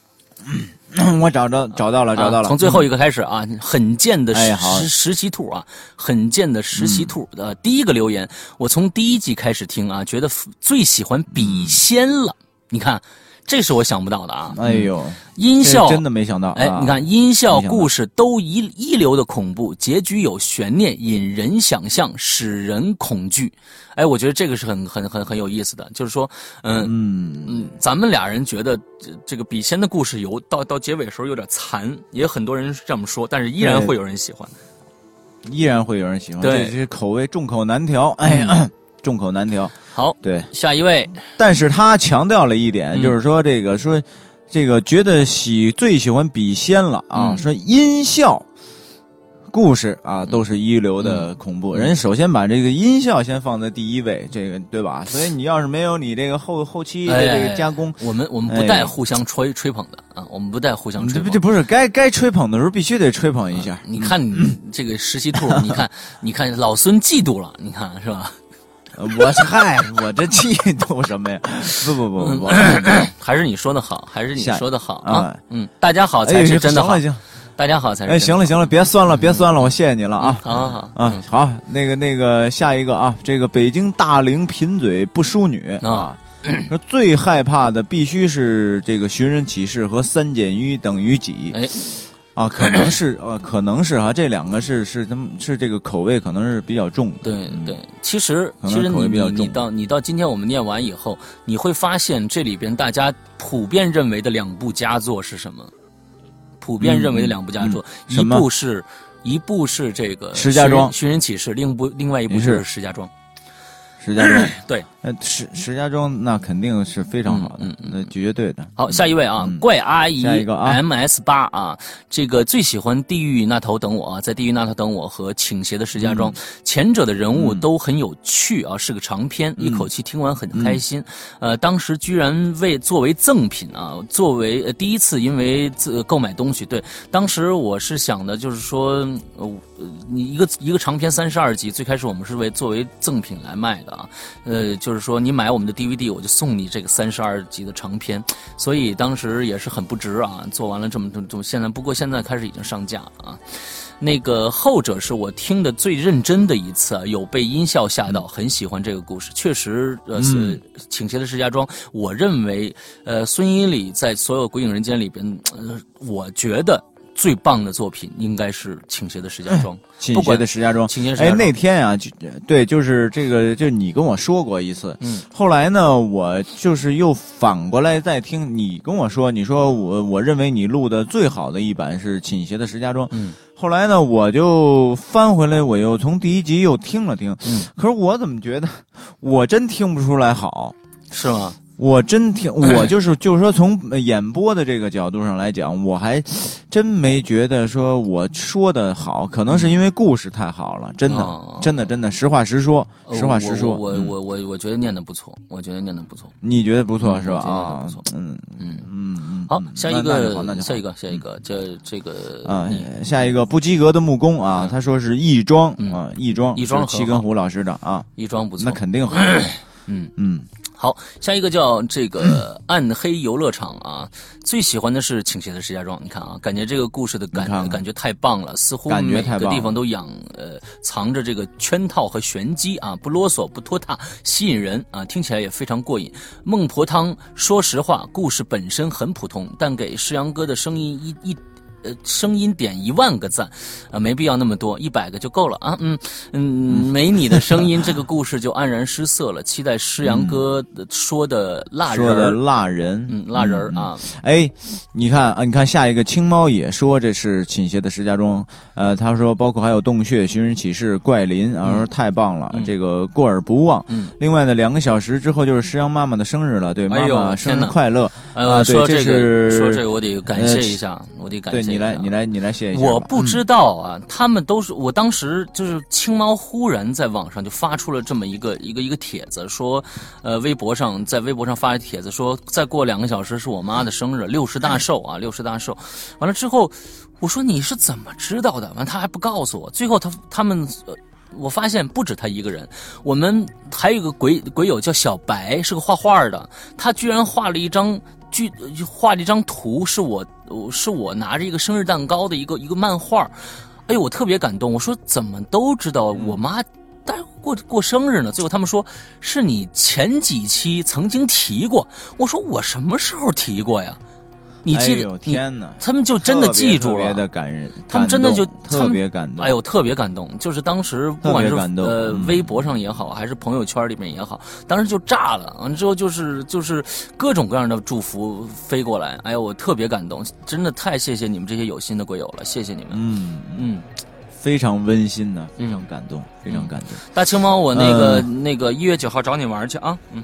嗯，我找着找到了找到了，啊从最后一个开始啊，很贱的实、哎好实实习兔啊，很贱的实习兔的、第一个留言，我从第一集开始听啊，觉得最喜欢笔仙了。你看，这是我想不到的啊。嗯哎呦，音效真的没想到，哎，啊你看音效、故事都一一流的恐怖，结局有悬念，引人想象，使人恐惧。哎，我觉得这个是很很很很有意思的，就是说，嗯嗯嗯，咱们俩人觉得这这个笔仙的故事有到到结尾的时候有点残，也有很多人是这么说，但是依然会有人喜欢。依然会有人喜欢，对这这口味众口难调，哎呀，众口难调，好，对。下一位，但是他强调了一点，嗯就是说这个说这个觉得喜最喜欢笔仙了啊，嗯说音效。故事啊，都是一流的恐怖。嗯人首先把这个音效先放在第一位，这个对吧？所以你要是没有你这个后后期的这个加工，我们我们不带互相吹吹捧的啊，我们不带互相吹捧这不这。不是该该吹捧的时候必须得吹捧一下。你看你这个实习兔，你看你看老孙嫉妒了，你看是吧？呃我是嗨，我这嫉妒什么呀？不不不不不，还是你说的好，还是你说的好啊啊？嗯，大家好哎才是真的好行了，行，大家好才是哎，行了行了，别酸了别酸了，我谢谢你了啊。好好好嗯，好，那个那个下一个啊，这个北京大龄贫嘴不淑女啊，说最害怕的必须是这个寻人启事和三减一等于几哎，啊，可能是呃，可能是哈，这两个是是他们是这个口味可能是比较重的，对对，其实其实你你你到你到今天我们念完以后，你会发现这里边大家普遍认为的两部佳作是什么？普遍认为的两部佳作，一部是一部是这个石家庄寻人启事，另一部另外一部是石家庄。石家庄，对，呃，石石家庄那肯定是非常好的嗯嗯，那绝对的。好，下一位啊，嗯怪阿姨下一个啊。M S 八啊，这个最喜欢《地狱那头等我》啊，在《地狱那头等我》和《倾斜的石家庄》前者的人物都很有趣啊，是个长篇，一口气听完很开心。呃，当时居然为作为赠品啊，作为、呃、第一次因为自购买东西，对，当时我是想的就是说，呃，呃你一个一个长篇三十二集，最开始我们是为作为赠品来卖的啊，呃，就是说你买我们的 DVD，我就送你这个三十二集的长篇，所以当时也是很不值啊。做完了这么这么这么，现在不过现在开始已经上架了啊。那个后者是我听的最认真的一次啊，有被音效吓到，很喜欢这个故事。确实，呃，是倾斜的石家庄，我认为，呃，孙一礼在所有《鬼影人间》里边，呃，我觉得。最棒的作品应该是《倾斜的石家庄》，倾斜的石家庄。倾斜石家庄。哎，那天啊，就对，就是这个，就你跟我说过一次。嗯，后来呢，我就是又反过来再听你跟我说，你说我我认为你录的最好的一版是《倾斜的石家庄》。嗯，后来呢，我就翻回来，我又从第一集又听了听。嗯，可是我怎么觉得，我真听不出来好。是吗？我真听，我就是就是说，从演播的这个角度上来讲，我还真没觉得说我说的好，可能是因为故事太好了，真的，哦真的，真的，实话实说，呃实话实说。我我嗯我我我觉得念的不错，我觉得念的不错。你觉得不错是吧？啊不错，嗯嗯，嗯嗯。好嗯，下一个，下一个，下一个，这这个啊，下一个不及格的木工啊，他说是亦庄嗯啊，亦庄，亦庄是七根胡老师的啊，亦庄不错那。肯定好。嗯嗯，好，下一个叫这个 暗黑游乐场啊，最喜欢的是倾斜的石家庄。你看啊，感觉这个故事的感你看看感觉太棒了，似乎每个地方都养呃藏着这个圈套和玄机啊，不啰嗦不拖沓，吸引人啊，听起来也非常过瘾。孟婆汤，说实话，故事本身很普通，但给世阳哥的声音一一。呃，声音点一万个赞，啊，没必要那么多，一百个就够了啊。嗯嗯，没你的声音，这个故事就黯然失色了。期待诗阳哥说的蜡人说的儿，蜡人，嗯，蜡人儿啊，哎，你看啊，你看下一个青猫也说这是倾斜的石家庄，呃，他说包括还有洞穴、寻人启事、怪林，啊，说太棒了，嗯这个过耳不忘。嗯，另外呢，两个小时之后就是石阳妈妈的生日了，对，妈妈生日快乐！呃，说这个，是说这个，我得感谢一下，我得感谢你来，你来，你来写一下。我不知道啊，他们都是我当时就是青猫忽然在网上就发出了这么一个一个一个帖子，说，呃，微博上在微博上发的帖子说，再过两个小时是我妈的生日，六十大寿啊，六十大寿。完了之后，我说你是怎么知道的？完了他还不告诉我。最后他他们。呃我发现不止他一个人，我们还有一个鬼鬼友叫小白，是个画画的，他居然画了一张剧，画了一张图，是我是我拿着一个生日蛋糕的一个一个漫画，哎呦，我特别感动。我说怎么都知道我妈待过过生日呢？最后他们说是你前几期曾经提过。我说我什么时候提过呀？你记得？天哪！他们就真的记住了特别。的感人，他们真的就特别感动。哎呦，特别感动！就是当时不管是呃嗯微博上也好，还是朋友圈里面也好，当时就炸了。完了之后就是就是各种各样的祝福飞过来，哎呦，我特别感动，真的太谢谢你们这些有心的鬼友了，谢谢你们。嗯，嗯，非常温馨呢，嗯非常感动，非常感动。大青猫，我那个、那个一月九号找你玩去啊。嗯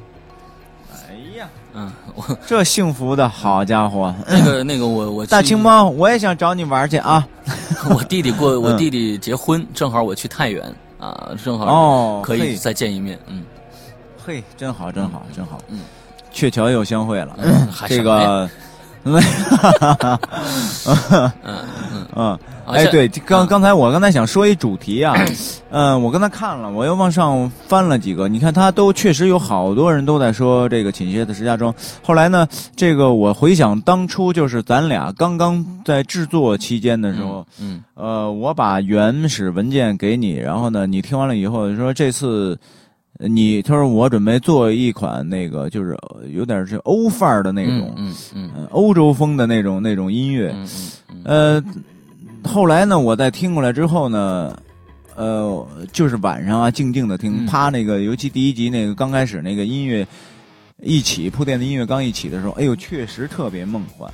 嗯，我这幸福的好家伙！那个那个我我大青猫，我也想找你玩去啊！我弟弟过我嗯弟弟结婚，正好我去太原啊，正好哦，可以再见一面。嗯嘿，真好，真好，真好。嗯，鹊桥又相会了。这个，嗯 嗯嗯，啊哎，对，刚嗯刚才我刚才想说一主题啊，嗯，我刚才看了，我又往上翻了几个，你看他都确实有好多人都在说这个倾斜的石家庄。后来呢，这个我回想当初就是咱俩刚刚在制作期间的时候，嗯呃，我把原始文件给你，然后呢，你听完了以后说这次。呃你他说我准备做一款那个就是呃有点是欧范儿的那种，嗯嗯嗯。欧洲风的那种那种音乐，呃，后来呢，我在听过来之后呢，呃，就是晚上啊，静静的听，嗯。啪，那个，尤其第一集那个刚开始那个音乐一起铺垫的音乐刚一起的时候，哎呦，确实特别梦幻，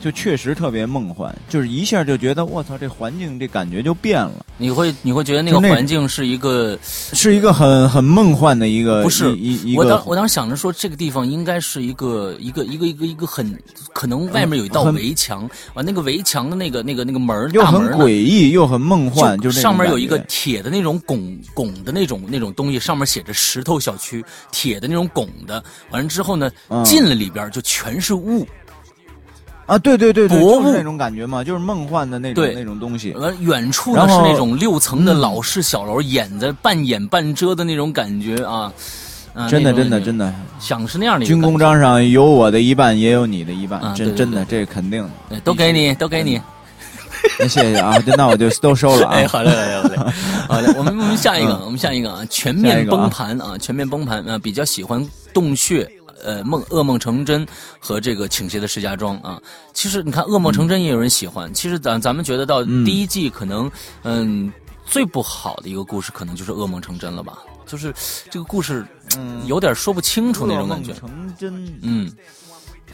就确实特别梦幻，就是一下就觉得我操，这环境这感觉就变了，你会你会觉得那个环境是一个，是一个很很梦幻的一个，不是一一一个。我当我当时想着说这个地方应该是一个一个一个一个一个很可能外面有一道围墙，完那个围墙的那个那个那个门又很诡异又很梦幻，就是上面有一个铁的那种拱拱的那种那种东西，上面写着石头小区，铁的那种拱的。完了之后呢，嗯。进了里边就全是雾，啊，对对对对，薄雾就是那种感觉嘛，就是梦幻的那种那种东西。呃远处呢是那种六层的嗯老式小楼，掩着半掩半遮的那种感觉啊。啊真的，真的，真的，想是那样的军功章上有我的一半，也有你的一半，真真的，这肯定的。觉，都给你，都给你。那谢谢啊，那我就都收了啊。哎，好嘞，好嘞，好嘞，好嘞。我们我们下一个，我们下一个啊，全面崩盘啊，全面崩盘啊，比较喜欢洞穴。呃梦噩梦成真和这个倾斜的石家庄啊。其实你看噩梦成真也有人喜欢，其实咱咱们觉得到第一季可能嗯最不好的一个故事可能就是噩梦成真了吧，就是这个故事嗯有点说不清楚那种感觉。成真，嗯。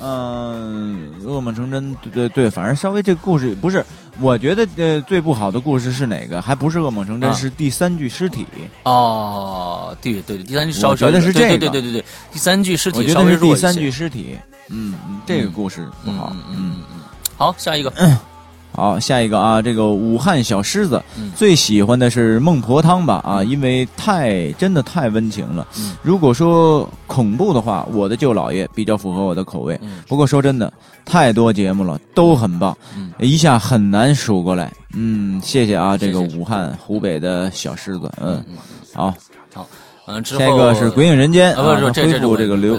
嗯，噩梦成真，对对对，反正稍微这个故事不是，我觉得呃最不好的故事是哪个？还不是噩梦成真，是第三具尸体。哦，对对对，第三具，我觉得是这个，对对对对，第三具尸体，我觉得是第三具尸体。嗯，这个故事不好。嗯嗯嗯，好，下一个。好，下一个啊，这个武汉小狮子最喜欢的是孟婆汤吧？啊，因为太真的太温情了。如果说恐怖的话，我的舅姥爷比较符合我的口味。不过说真的，太多节目了，都很棒，一下很难数过来。嗯，谢谢啊，这个武汉湖北的小狮子。嗯，好，好，嗯，下一个是鬼影人间啊，不是这这这个流。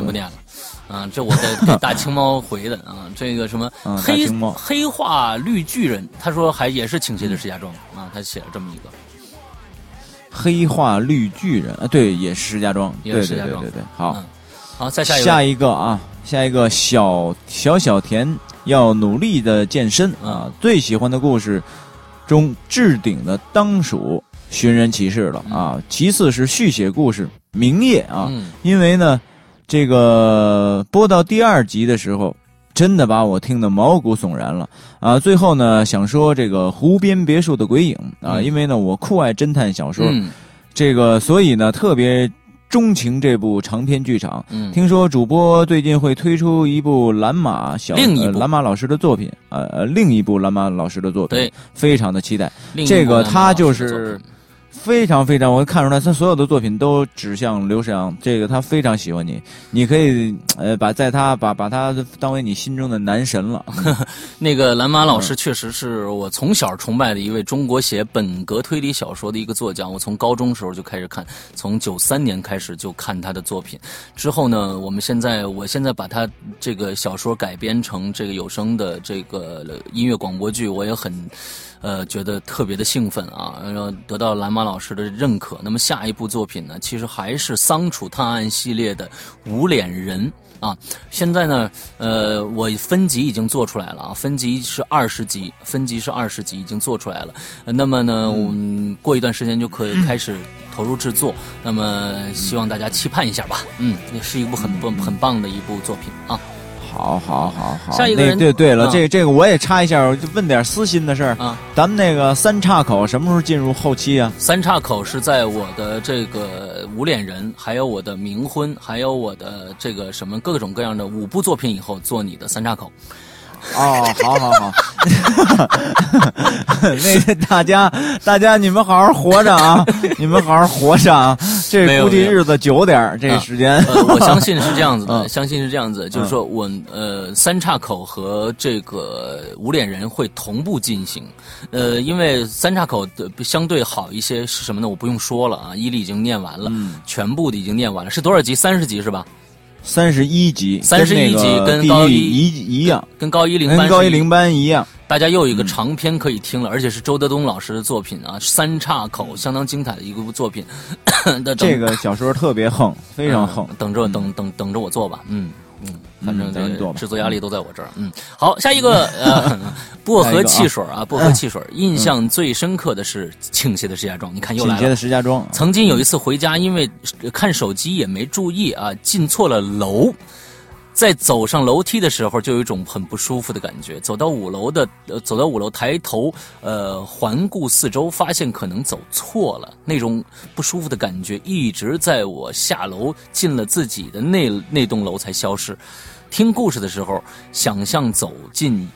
啊，这我在给大青猫回的啊，这个什么黑黑化绿巨人，他说还也是倾斜的石家庄啊，他写了这么一个黑化绿巨人啊，对，也是石家庄，对对对对对，好，好，再下一个下一个啊，下一个小小小田要努力的健身啊，最喜欢的故事中置顶的当属寻人启事了啊，其次是续写故事明夜啊，因为呢。这个播到第二集的时候，真的把我听得毛骨悚然了啊！最后呢，想说这个湖边别墅的鬼影啊，因为呢我酷爱侦探小说，这个所以呢特别钟情这部长篇剧场。听说主播最近会推出一部蓝马小蓝马老师的作品，呃呃，另一部蓝马老师的作品，非常的期待。这个他就是。非常非常，我看出来他所有的作品都指向刘诗阳，这个他非常喜欢你，你可以呃把在他把把他当为你心中的男神了。那个蓝马老师确实是我从小崇拜的一位中国写本格推理小说的一个作家，我从高中时候就开始看，从九三年开始就看他的作品，之后呢，我们现在我现在把他这个小说改编成这个有声的这个音乐广播剧，我也很。呃，觉得特别的兴奋啊，然后得到蓝马老师的认可。那么下一部作品呢，其实还是桑楚探案系列的无脸人啊。现在呢，呃，我分级已经做出来了啊，分级是二十集，分级是二十集已经做出来了。那么呢，我们过一段时间就可以开始投入制作。那么希望大家期盼一下吧。嗯，也是一部很棒很棒的一部作品啊。好，好，好，好。下一个人，对，对了，这这个我也插一下，就问点私心的事儿啊。咱们那个三岔口什么时候进入后期啊？三岔口是在我的这个无脸人，还有我的冥婚，还有我的这个什么各种各样的五部作品以后做你的三岔口。哦，好好好，那个大家大家你们好好活着啊，你们好好活着啊，这估计日子久点这个时间。我相信是这样子的，相信是这样子，就是说我呃三岔口和这个无脸人会同步进行，呃，因为三岔口的相对好一些是什么呢？我不用说了啊，伊利已经念完了，全部的已经念完了，是多少集？三十集是吧？三十一集，三十一集跟高一一一样，跟高一零班高一零班一样。大家又有一个长篇可以听了，而且是周德东老师的作品啊，三岔口相当精彩的一部作品。这个小说特别横，非常横，等着等等等着我做吧，嗯。嗯，反正这制作压力都在我这儿。嗯，好，下一个呃，薄荷汽水啊，薄荷汽水，印象最深刻的是倾斜的石家庄。你看又来了，倾斜的石家庄。曾经有一次回家，因为看手机也没注意啊，进错了楼。在走上楼梯的时候，就有一种很不舒服的感觉。走到五楼的，呃，走到五楼，抬头，呃，环顾四周，发现可能走错了。那种不舒服的感觉一直在我下楼进了自己的那那栋楼才消失。听故事的时候，想象走进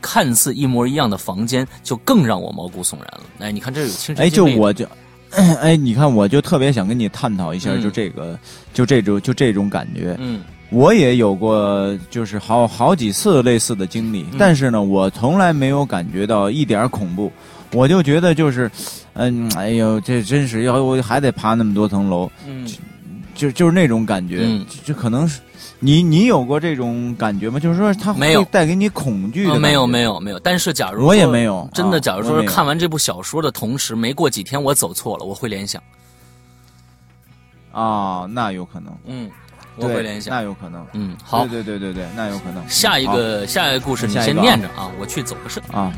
看似一模一样的房间，就更让我毛骨悚然了。哎，你看这有亲身哎，就我就，哎，你看我就特别想跟你探讨一下，就这个，就这种，就这种感觉。嗯。我也有过，就是好好几次类似的经历，但是呢，我从来没有感觉到一点恐怖。我就觉得就是，嗯，哎呦，这真是要我还得爬那么多层楼，嗯，就就是那种感觉，就可能是你你有过这种感觉吗？就是说它会带给你恐惧的？没有没有没有。但是假如我也没有，真的，假如说是看完这部小说的同时，没过几天我走错了，我会联想。啊，那有可能，嗯。我会联想，那有可能。嗯，好，对对对对对，那有可能。下一个下一个故事你先念着啊，我去走个肾啊。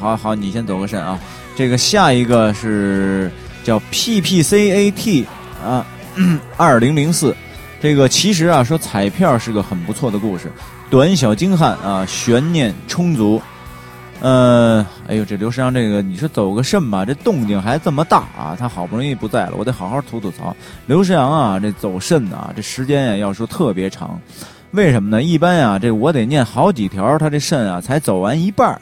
好好，你先走个肾啊。这个下一个是叫 P P C A T 啊，二零零四。这个其实啊，说彩票是个很不错的故事，短小精悍啊，悬念充足。呃，哎呦，这刘世阳这个，你说走个肾吧，这动静还这么大啊！他好不容易不在了，我得好好吐吐槽。刘世阳啊，这走肾啊，这时间呀要说特别长，为什么呢？一般呀，这我得念好几条，他这肾啊才走完一半儿。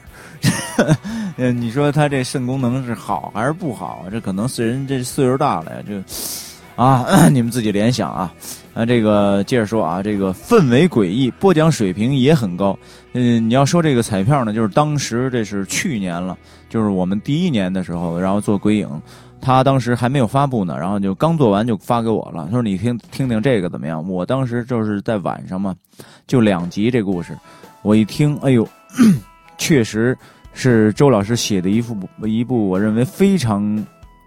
嗯，你说他这肾功能是好还是不好？这可能是人这岁数大了呀，就啊，你们自己联想啊。啊，这个接着说啊，这个氛围诡异，播讲水平也很高。嗯，你要说这个彩票呢，就是当时这是去年了，就是我们第一年的时候，然后做鬼影，他当时还没有发布呢，然后就刚做完就发给我了，他说你听听听这个怎么样？我当时就是在晚上嘛，就两集这故事，我一听，哎呦，确实是周老师写的一部一部，我认为非常，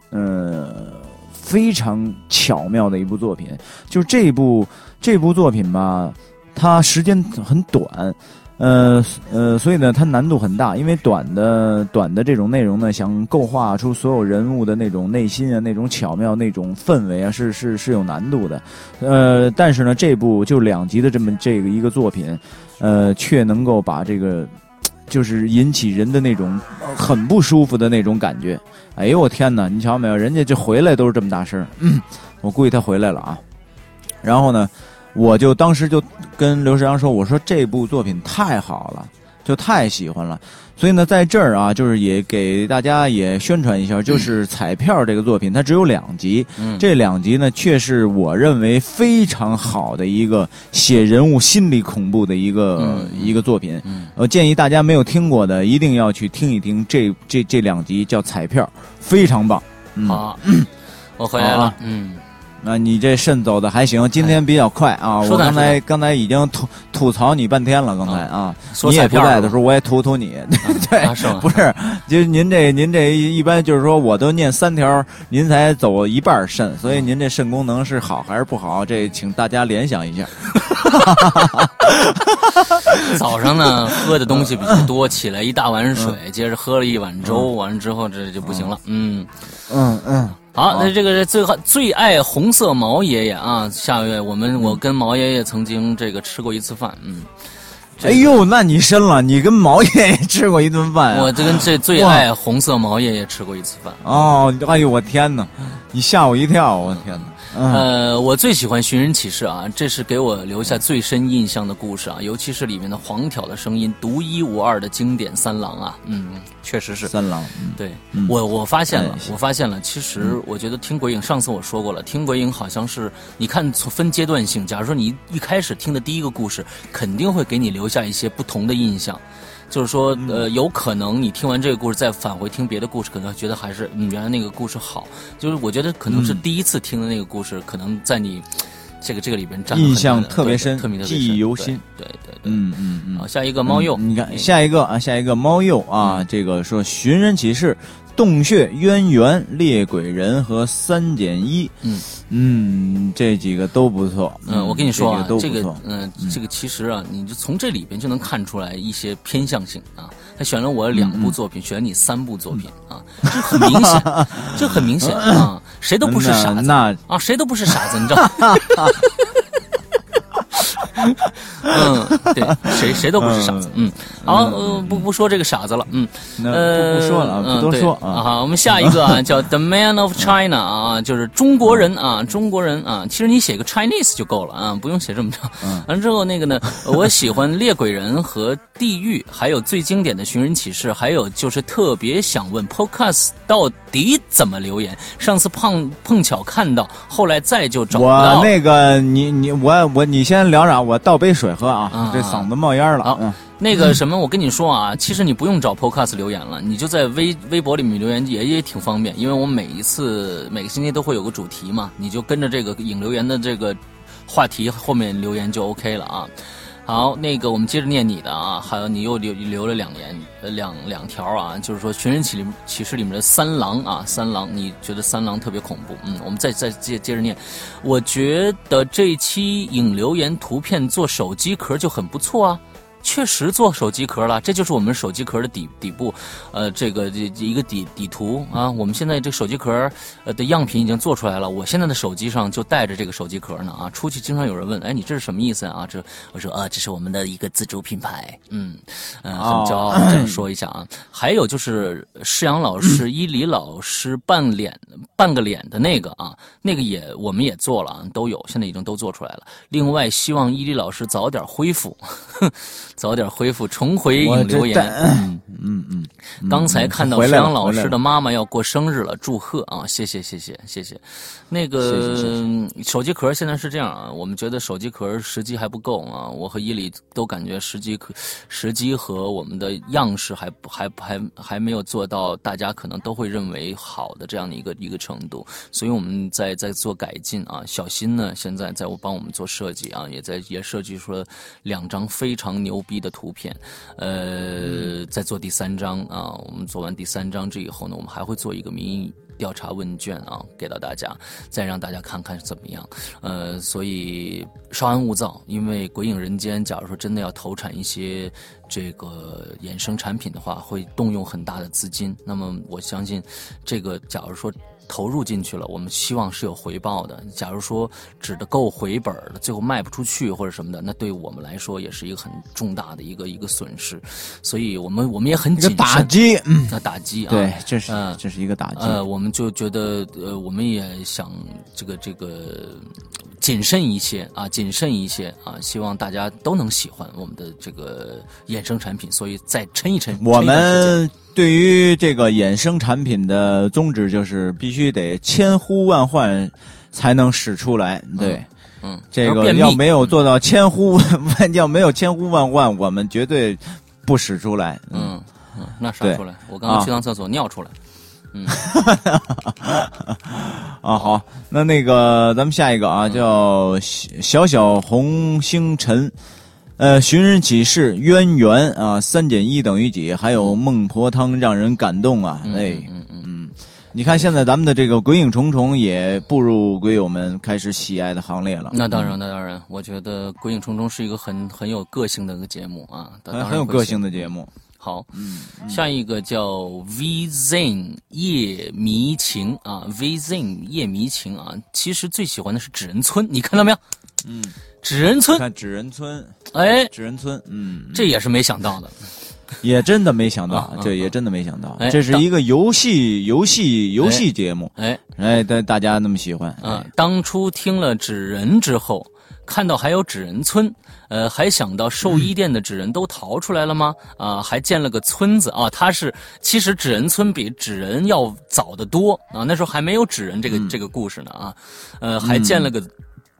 呃。非常巧妙的一部作品，就这部这部作品吧，它时间很短，呃呃，所以呢，它难度很大，因为短的短的这种内容呢，想构画出所有人物的那种内心啊，那种巧妙，那种氛围啊，是是是有难度的，呃，但是呢，这部就两集的这么这个一个作品，呃，却能够把这个。就是引起人的那种很不舒服的那种感觉。哎呦我天哪！你瞧没有，人家这回来都是这么大声嗯，我估计他回来了啊。然后呢，我就当时就跟刘世阳说：“我说这部作品太好了。”就太喜欢了，所以呢，在这儿啊，就是也给大家也宣传一下，就是彩票这个作品，它只有两集，这两集呢，却是我认为非常好的一个写人物心理恐怖的一个一个作品。我建议大家没有听过的，一定要去听一听这这这两集，叫彩票，非常棒。好，我回来了，嗯。那你这肾走的还行，今天比较快啊！我刚才刚才已经吐吐槽你半天了，刚才啊，你也不在的时候，我也吐吐你。对，不是，就您这您这一般就是说，我都念三条，您才走一半肾，所以您这肾功能是好还是不好？这请大家联想一下。早上呢，喝的东西比较多，起来一大碗水，接着喝了一碗粥，完了之后这就不行了。嗯嗯嗯。好，那这个最最爱红色毛爷爷啊，下个月我们我跟毛爷爷曾经这个吃过一次饭，嗯，哎呦，那你深了，你跟毛爷爷吃过一顿饭我这跟这最爱红色毛爷爷吃过一次饭。哦，哎呦，我天哪，你吓我一跳，我天哪。呃，我最喜欢《寻人启事》啊，这是给我留下最深印象的故事啊，尤其是里面的黄挑的声音，独一无二的经典三郎啊，嗯，确实是。三郎。对我，我发现了，我发现了，其实我觉得听鬼影，上次我说过了，听鬼影好像是你看分阶段性，假如说你一开始听的第一个故事，肯定会给你留下一些不同的印象。就是说，呃，有可能你听完这个故事，再返回听别的故事，可能觉得还是嗯，原来那个故事好。就是我觉得可能是第一次听的那个故事，可能在你这个这个里边印象特别深，特别记忆犹新。对对对，嗯嗯嗯。好，下一个猫鼬，你看下一个啊，下一个猫鼬啊，这个说寻人启事。洞穴渊源、猎鬼人和三减一，嗯嗯，这几个都不错。嗯，我跟你说啊，这个嗯，这个其实啊，你就从这里边就能看出来一些偏向性啊。他选了我两部作品，选了你三部作品啊，这很明显，这很明显 啊，谁都不是傻子啊，谁都不是傻子，你知道。嗯，对，谁谁都不是傻子。嗯，好，不不说这个傻子了。嗯，呃，不说了，不多说啊。好，我们下一个啊，叫 The Man of China 啊，就是中国人啊，中国人啊。其实你写个 Chinese 就够了啊，不用写这么长。完了之后那个呢，我喜欢猎鬼人和地狱，还有最经典的寻人启事，还有就是特别想问 Podcast 到底怎么留言。上次碰碰巧看到，后来再就找不到。我那个你你我我你先聊着，我倒杯水喝啊，这嗓子冒烟了。好，那个什么，我跟你说啊，其实你不用找 Podcast 留言了，你就在微微博里面留言也也挺方便，因为我每一次每个星期都会有个主题嘛，你就跟着这个引留言的这个话题后面留言就 OK 了啊。好，那个我们接着念你的啊，还有你又留留了两言呃两两条啊，就是说《寻人启启事》里面的三郎啊，三郎，你觉得三郎特别恐怖？嗯，我们再再接接着念，我觉得这期引留言图片做手机壳就很不错啊。确实做手机壳了，这就是我们手机壳的底底部，呃，这个这一个底底图啊。我们现在这手机壳呃的样品已经做出来了，我现在的手机上就带着这个手机壳呢啊。出去经常有人问，哎，你这是什么意思啊？这我说啊，这是我们的一个自主品牌，嗯嗯，很骄傲这么 说一下啊。还有就是施阳老师、伊犁老师半脸半个脸的那个啊，那个也我们也做了啊，都有，现在已经都做出来了。另外，希望伊犁老师早点恢复。早点恢复，重回引留言。嗯嗯嗯。刚才看到石阳老师的妈妈要过生日了，祝贺啊！谢谢谢谢谢谢。那个手机壳现在是这样啊，我们觉得手机壳时机还不够啊。我和伊里都感觉时机可时机和我们的样式还还还还没有做到大家可能都会认为好的这样的一个一个程度，所以我们在在做改进啊。小新呢，现在在我帮我们做设计啊，也在也设计出了两张非常牛。逼的图片，呃，在做第三章啊。我们做完第三章这以后呢，我们还会做一个民意调查问卷啊，给到大家，再让大家看看怎么样。呃，所以稍安勿躁，因为《鬼影人间》假如说真的要投产一些这个衍生产品的话，会动用很大的资金。那么我相信，这个假如说。投入进去了，我们希望是有回报的。假如说只的够回本的，最后卖不出去或者什么的，那对我们来说也是一个很重大的一个一个损失。所以我们我们也很谨慎。打击，嗯，打击啊，对，这是这是一个打击。呃，我们就觉得，呃，我们也想这个这个谨慎一些啊，谨慎一些啊，希望大家都能喜欢我们的这个衍生产品。所以再撑一撑，我们。对于这个衍生产品的宗旨，就是必须得千呼万唤才能使出来。对，嗯，这个要没有做到千呼万，要没有千呼万唤，我们绝对不使出来。嗯嗯，那啥出来？我刚刚去趟厕所尿出来。嗯，啊好，那那个咱们下一个啊，叫小小红星辰。呃，寻人启事渊源啊，三减一等于几？还有孟婆汤让人感动啊！哎，嗯嗯嗯，你看现在咱们的这个鬼影重重也步入鬼友们开始喜爱的行列了。那当然，那当然，我觉得鬼影重重是一个很很有个性的一个节目啊，很有个性的节目。好，嗯，下一个叫 V Zen 夜迷情啊，V Zen 夜迷情啊，其实最喜欢的是纸人村，你看到没有？嗯。纸人村，看纸人村，哎，纸人村，嗯，这也是没想到的，也真的没想到，这也真的没想到，这是一个游戏，游戏，游戏节目，哎，哎，大大家那么喜欢，啊，当初听了纸人之后，看到还有纸人村，呃，还想到寿衣店的纸人都逃出来了吗？啊，还建了个村子啊，他是其实纸人村比纸人要早得多啊，那时候还没有纸人这个这个故事呢啊，呃，还建了个。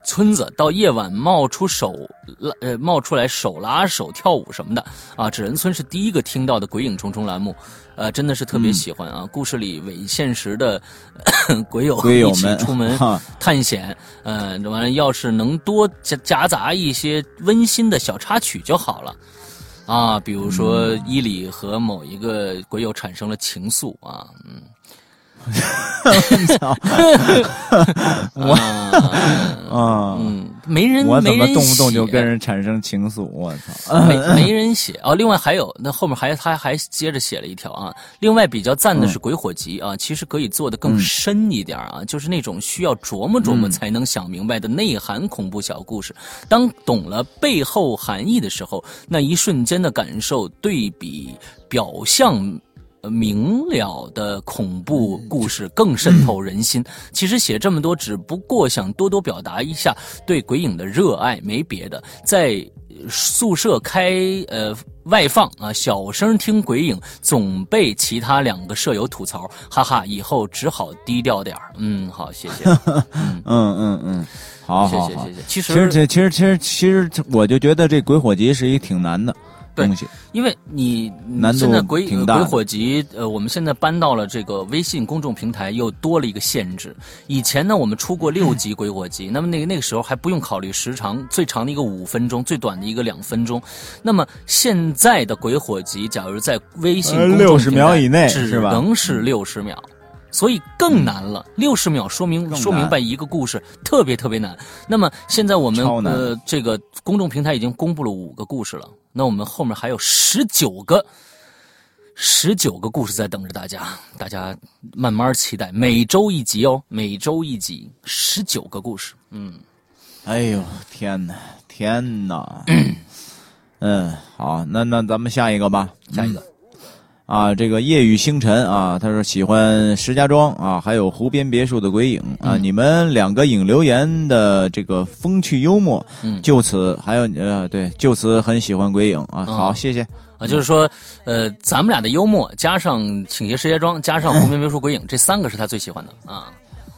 村子到夜晚冒出手拉呃冒出来手拉手跳舞什么的啊，纸人村是第一个听到的鬼影重重栏目，呃，真的是特别喜欢啊。故事里伪现实的 鬼友一起出门 探险，嗯，完了要是能多夹夹杂一些温馨的小插曲就好了啊，比如说伊里和某一个鬼友产生了情愫啊，嗯。我啊，嗯，没人，我怎么动不动就跟人产生情愫？我操，没没人写哦。另外还有，那后面还他还接着写了一条啊。另外比较赞的是《鬼火集》啊，其实可以做的更深一点啊，就是那种需要琢磨琢磨才能想明白的内涵恐怖小故事。当懂了背后含义的时候，那一瞬间的感受对比表象。明了的恐怖故事更渗透人心。其实写这么多，只不过想多多表达一下对鬼影的热爱，没别的。在宿舍开呃外放啊，小声听鬼影，总被其他两个舍友吐槽，哈哈，以后只好低调点嗯，好，谢谢。嗯嗯嗯，好，谢谢谢谢。其实其实其实其实其实，我就觉得这鬼火集是一挺难的。东西。因为你难度现在鬼鬼火集，呃，我们现在搬到了这个微信公众平台，又多了一个限制。以前呢，我们出过六集鬼火集，那么那个那个时候还不用考虑时长，最长的一个五分钟，最短的一个两分钟。那么现在的鬼火集，假如在微信呃公众60平台秒以内只能是六十秒。所以更难了，六十秒说明说明白一个故事特别特别难。那么现在我们呃这个公众平台已经公布了五个故事了，那我们后面还有十九个，十九个故事在等着大家，大家慢慢期待，每周一集哦，每周一集，十九个故事，嗯，哎呦天哪，天哪！嗯，好，那那咱们下一个吧。下一个，啊，这个夜雨星辰啊，他说喜欢石家庄啊，还有湖边别墅的鬼影啊。嗯你们两个影留言的这个风趣幽默，嗯就此还有呃，对，就此很喜欢鬼影啊。哦好，谢谢。啊，就是说，呃，咱们俩的幽默加上倾斜石家庄，加上湖边别墅鬼影，这三个是他最喜欢的啊。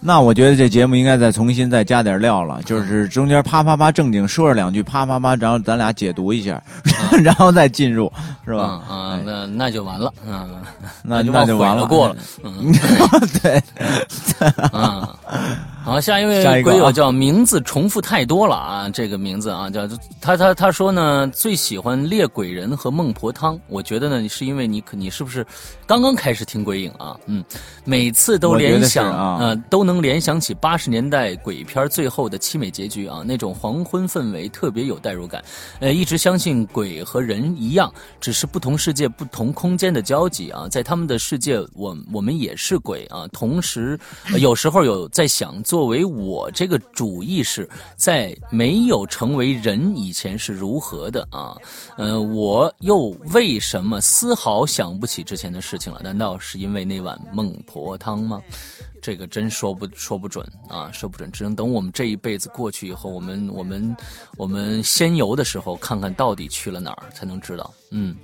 那我觉得这节目应该再重新再加点料了，就是中间啪啪啪正经说了两句，啪啪啪，然后咱俩解读一下，然后再进入，是吧？啊啊，那那就完了，嗯，那就那就完了，过了，嗯，对，啊，好，下一位鬼友叫名字重复太多了啊，这个名字啊叫他他他说呢最喜欢猎鬼人和孟婆汤，我觉得呢是因为你可你是不是刚刚开始听鬼影啊？嗯，每次都联想啊呃都能联想起八十年代鬼片最后的凄美结局啊，那种黄昏氛围特别有代入感。呃，一直相信鬼和人一样，只是不同世界、不同空间的交集啊。在他们的世界，我我们也是鬼啊。同时，呃有时候有在在想，作为我这个主意识，在没有成为人以前是如何的啊？呃，我又为什么丝毫想不起之前的事情了？难道是因为那碗孟婆汤吗？这个真说不说不准啊，说不准，只能等我们这一辈子过去以后，我们我们我们仙游的时候，看看到底去了哪儿，才能知道。嗯，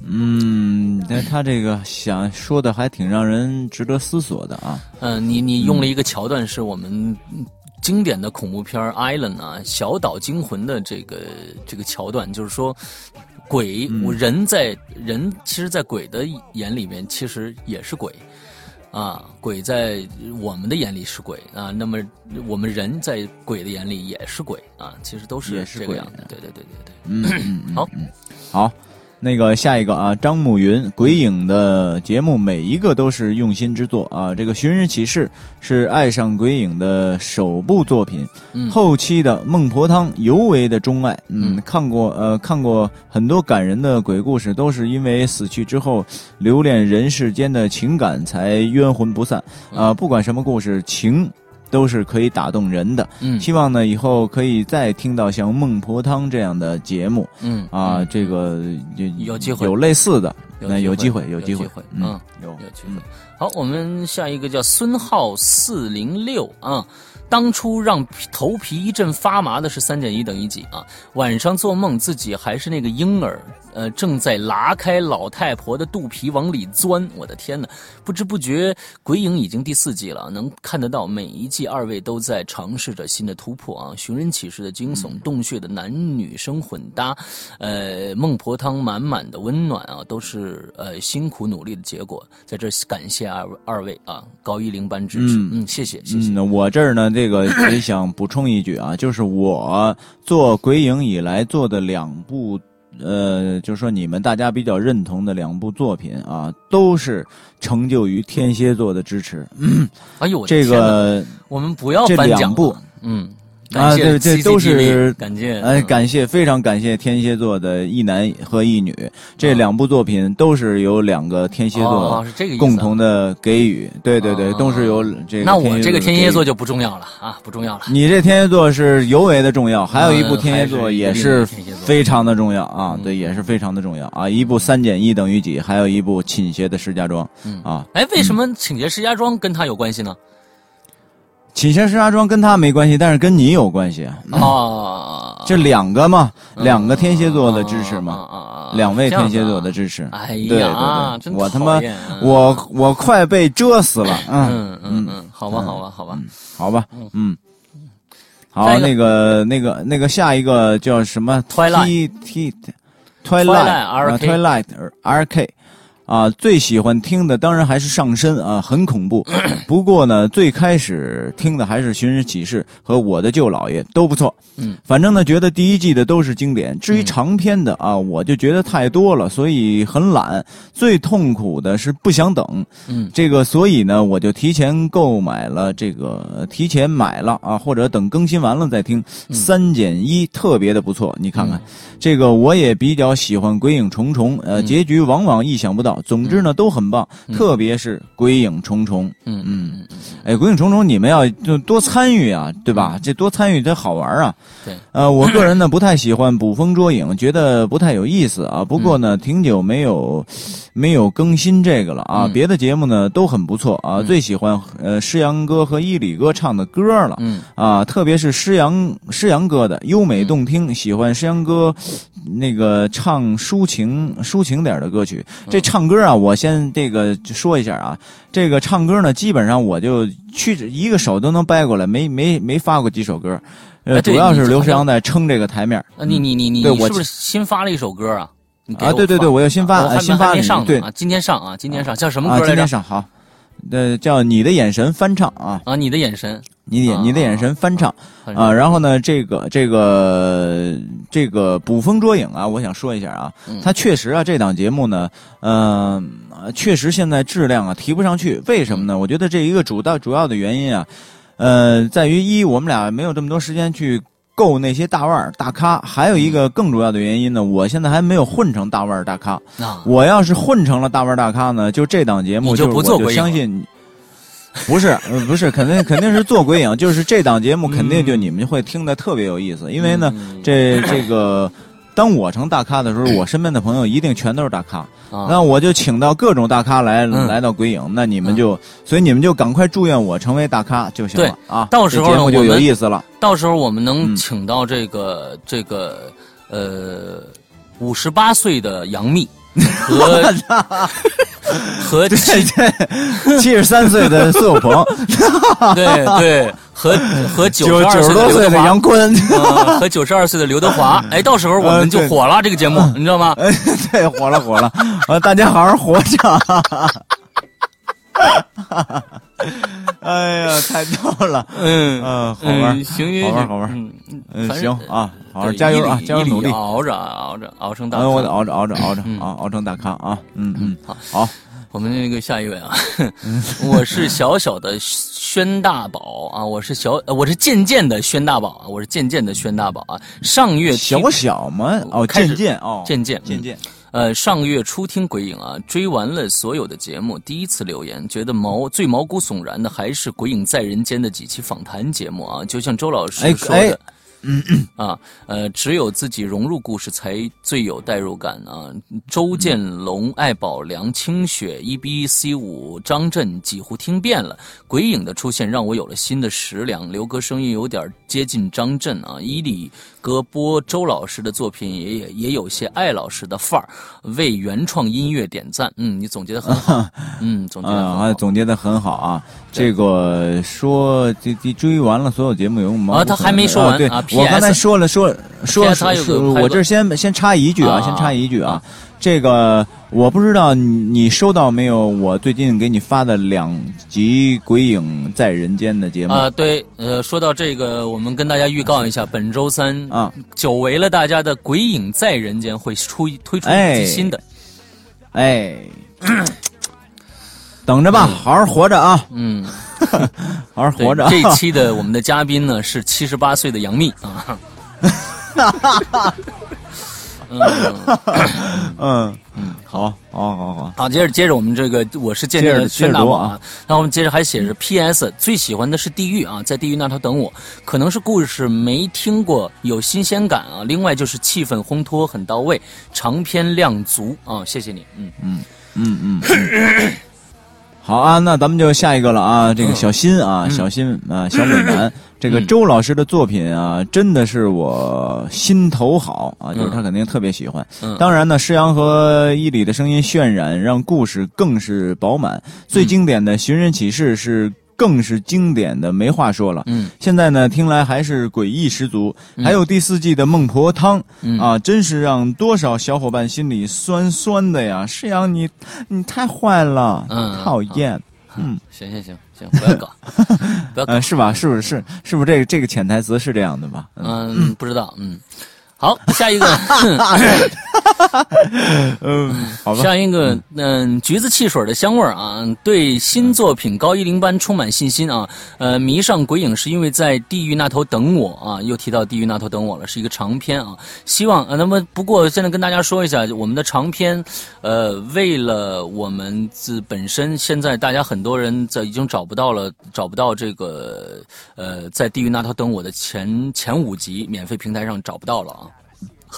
嗯，但他这个想说的还挺让人值得思索的啊。嗯、你你用了一个桥段，是我们嗯经典的恐怖片《Island》啊，《小岛惊魂》的这个这个桥段，就是说。鬼，我人在人，其实，在鬼的眼里面，其实也是鬼，啊，鬼在我们的眼里是鬼啊，那么我们人在鬼的眼里也是鬼啊，其实都是这个样子。对对对对对。嗯，好，好，那个下一个啊，张慕云，鬼影的节目每一个都是用心之作啊。这个《寻人启事》是爱上鬼影的首部作品，嗯后期的《孟婆汤》尤为的钟爱。嗯，嗯看过呃看过很多感人的鬼故事，都是因为死去之后留恋人世间的情感才冤魂不散啊、不管什么故事，情。都是可以打动人的，嗯。希望呢以后可以再听到像《孟婆汤》这样的节目，嗯啊，这个有有机会。有类似的，那有机会，有机会，嗯，有。有机会。好，我们下一个叫孙浩四零六啊。当初让头皮一阵发麻的是三减一等于几啊？晚上做梦自己还是那个婴儿，呃，正在拉开老太婆的肚皮往里钻。我的天哪！不知不觉，鬼影已经第四季了，能看得到每一季二位都在尝试着新的突破啊！寻人启事的惊悚，洞穴的男女生混搭，呃，孟婆汤满满的温暖啊，都是呃辛苦努力的结果。在这感谢二二位啊，高一零班支持，嗯嗯，谢谢谢谢。嗯，我这儿呢，这个 也想补充一句啊，就是我做鬼影以来做的两部，呃，就是说你们大家比较认同的两部作品啊，都是成就于天蝎座的支持。哎呦，这个我们不要这颁奖两部，嗯，啊，对，这都是感谢，哎，嗯感谢，非常感谢天蝎座的一男和一女，这两部作品都是由两个天蝎哦座共同的给予，对对对，哦都是由这个。那我这个天蝎座就。不重要了啊，不重要了。你这天蝎座是尤为的重要，还有一部嗯天蝎座也是非常的重要啊，嗯对，也是非常的重要啊。一部三减一等于几，还有一部倾斜的石家庄嗯啊。哎，为什么倾斜石家庄跟他有关系呢？倾斜石家庄跟他没关系，但是跟你有关系。啊。哦，这两个嘛，嗯。两个天蝎座的支持嘛，两位天蝎座的支持。哎对对呀，对。我他妈我我快被蛰死了，嗯嗯嗯嗯，好吧好吧好吧，好吧，嗯，好，那个那个那个下一个叫什么？Twilight T T Twilight Twilight R K。啊，最喜欢听的当然还是上身啊，很恐怖。不过呢，最开始听的还是《寻人启事》和《我的舅姥爷》都不错。嗯，反正呢，觉得第一季的都是经典。至于长篇的啊，我就觉得太多了，所以很懒。最痛苦的是不想等。嗯，这个所以呢，我就提前购买了这个，提前买了啊，或者等更新完了再听。三减一特别的不错，你看看这个，我也比较喜欢《鬼影重重》。呃，结局往往意想不到。总之呢，都很棒，特别是《鬼影重重》。嗯嗯，哎，《鬼影重重》你们要就多参与啊，对吧？这多参与才好玩啊。对。呃，我个人呢不太喜欢捕风捉影，觉得不太有意思啊。不过呢，挺久没有没有更新这个了啊。别的节目呢都很不错啊，最喜欢呃施阳哥和伊里哥唱的歌了。嗯。啊，特别是施阳施阳哥的优美动听，喜欢施阳哥那个唱抒情抒情点的歌曲。这唱歌。啊，我先这个说一下啊，这个唱歌呢，基本上我就去一个手都能掰过来，没没没发过几首歌，呃，主要是刘诗阳在撑这个台面。啊，你你你你，你是不是新发了一首歌啊？啊，对对对，我又新发，新发对啊，今天上啊，今天上叫什么歌来着？今天上好，呃，叫你的眼神翻唱啊啊，你的眼神。你眼你的眼神翻唱啊，然后呢，这个这个这个捕风捉影啊，我想说一下啊，它确实啊，这档节目呢，嗯，确实现在质量啊提不上去，为什么呢？我觉得这一个主要主要的原因啊，呃，在于一我们俩没有这么多时间去够那些大腕儿大咖，还有一个更主要的原因呢，我现在还没有混成大腕儿大咖。我要是混成了大腕儿大咖呢，就这档节目就不做我相信。不是，不是，肯定肯定是做鬼影，就是这档节目肯定就你们会听的特别有意思，因为呢，这这个，当我成大咖的时候，我身边的朋友一定全都是大咖，那我就请到各种大咖来来到鬼影，那你们就，所以你们就赶快祝愿我成为大咖就行了啊，到时候节目就有意思了，到时候我们能请到这个这个呃五十八岁的杨幂。和 和七七十三岁的苏有朋，对对，和和九十多岁的杨坤，和九十二岁的刘德华，哎，到时候我们就火了这个节目，你知道吗？对，火了火了，啊，大家好好活着。哎呀，太逗了，嗯。嗯，好玩，行好玩好玩，嗯行啊，好好加油啊，加油努力，熬着熬着熬成大咖，我得熬着熬着熬着啊，熬成大咖啊，嗯嗯，好。好，我们那个下一位啊，我是小小的宣大宝啊，我是小我是渐渐的宣大宝啊，我是渐渐的宣大宝啊，上月小小吗？哦，渐渐哦，渐渐渐渐。呃，上个月初听鬼影啊，追完了所有的节目，第一次留言，觉得毛最毛骨悚然的还是《鬼影在人间》的几期访谈节目啊，就像周老师说的。嗯啊，呃，只有自己融入故事才最有代入感啊。周建龙、艾宝良、清雪、E B C 五、张震几乎听遍了。鬼影的出现让我有了新的食粮。刘哥声音有点接近张震啊。伊里哥播周老师的作品也也也有些艾老师的范儿。为原创音乐点赞。嗯，你总结的很好。嗯，总结啊，总结的很好啊。这个说这这追完了所有节目有吗？啊，他还没说完啊。我刚才说了说说说，我这先先插一句啊，先插一句啊，这个我不知道你收到没有？我最近给你发的两集《鬼影在人间》的节目。啊，对，呃，说到这个，我们跟大家预告一下，本周三啊，久违了大家的《鬼影在人间》会出推出一集新的，哎，等着吧，好好活着啊，嗯。好好活着。这期的我们的嘉宾呢是七十八岁的杨幂啊。嗯嗯嗯，好，好，好，好。好，接着接着我们这个，我是渐渐的宣大宝啊。那我们接着还写着 P.S. 最喜欢的是地狱啊，在地狱那头等我。可能是故事没听过，有新鲜感啊。另外就是气氛烘托很到位，长篇量足啊。谢谢你，嗯嗯嗯嗯。好啊，那咱们就下一个了啊！这个小新啊，小新啊，小美男，这个周老师的作品啊，真的是我心头好啊，就是他肯定特别喜欢。当然呢，施阳和伊里的声音渲染，让故事更是饱满。最经典的寻人启事是更是经典的没话说了。嗯现在呢，听来还是诡异十足。还有第四季的孟婆汤、嗯啊，真是让多少小伙伴心里酸酸的呀！世阳你，你太坏了，嗯讨厌。嗯，行行行行，不要搞，不要搞呃，，是吧？是不是？是是不是这个这个潜台词是这样的吧？嗯嗯，不知道，嗯。好，下一个，嗯，好吧。下一个，嗯，橘子汽水的香味儿啊，对新作品《高一零班》充满信心啊。呃，迷上鬼影是因为在地狱那头等我啊，又提到地狱那头等我了，是一个长篇啊。希望呃，那么不过现在跟大家说一下，我们的长篇，呃，为了我们自本身，现在大家很多人在已经找不到了，找不到这个呃，在地狱那头等我的前前五集免费平台上找不到了啊。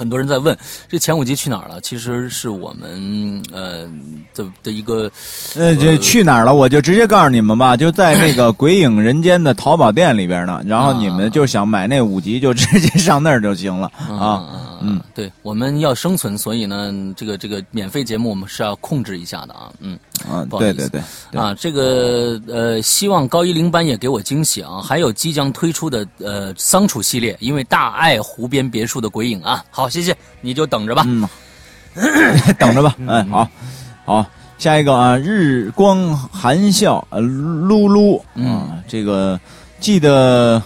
很多人在问这前五集去哪儿了？其实是我们呃的的一个呃，这去哪儿了？我就直接告诉你们吧，就在那个《鬼影人间》的淘宝店里边呢。然后你们就想买那五集，就直接上那儿就行了啊。嗯，对，我们要生存，所以呢，这个这个免费节目我们是要控制一下的啊。嗯啊，不好意思对对对，啊，这个呃，希望高一零班也给我惊喜啊！还有即将推出的呃桑楚系列，因为大爱湖边别墅的鬼影啊。好，谢谢，你就等着吧。嗯，等着吧。哎，好，好，下一个啊，日光含笑，呃，噜噜嗯，这个记得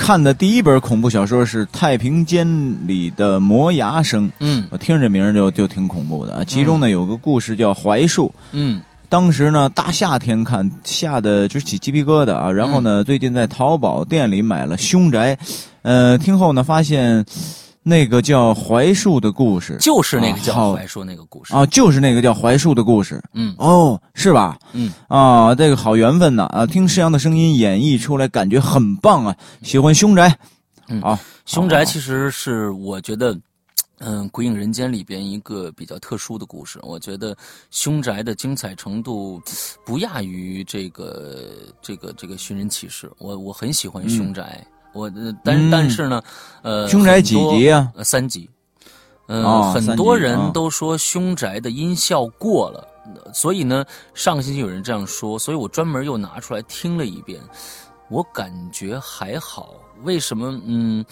看的第一本恐怖小说是《太平间里的磨牙声》，嗯。我听这名儿就就挺恐怖的。啊。其中呢有个故事叫槐树，嗯。当时呢大夏天看，吓得直起鸡皮疙瘩啊。然后呢，最近在淘宝店里买了《凶宅》，呃，听后呢发现那个叫槐树的故事，就是那个叫槐树那个故事。啊，就是那个叫槐树的故事。嗯哦，是吧？嗯啊，这个好缘分呐！啊，听石阳的声音演绎出来，感觉很棒啊！喜欢凶宅，嗯好，凶宅其实是我觉得，嗯，《鬼影人间》里边一个比较特殊的故事。我觉得凶宅的精彩程度不亚于这个这个这个寻人启事。我我很喜欢凶宅，我呃但嗯但是呢，呃，凶宅几很多集啊？呃，三集。嗯、哦很多人都说凶宅的音效过了，所以呢，上个星期有人这样说，所以我专门又拿出来听了一遍，我感觉还好。为什么？嗯，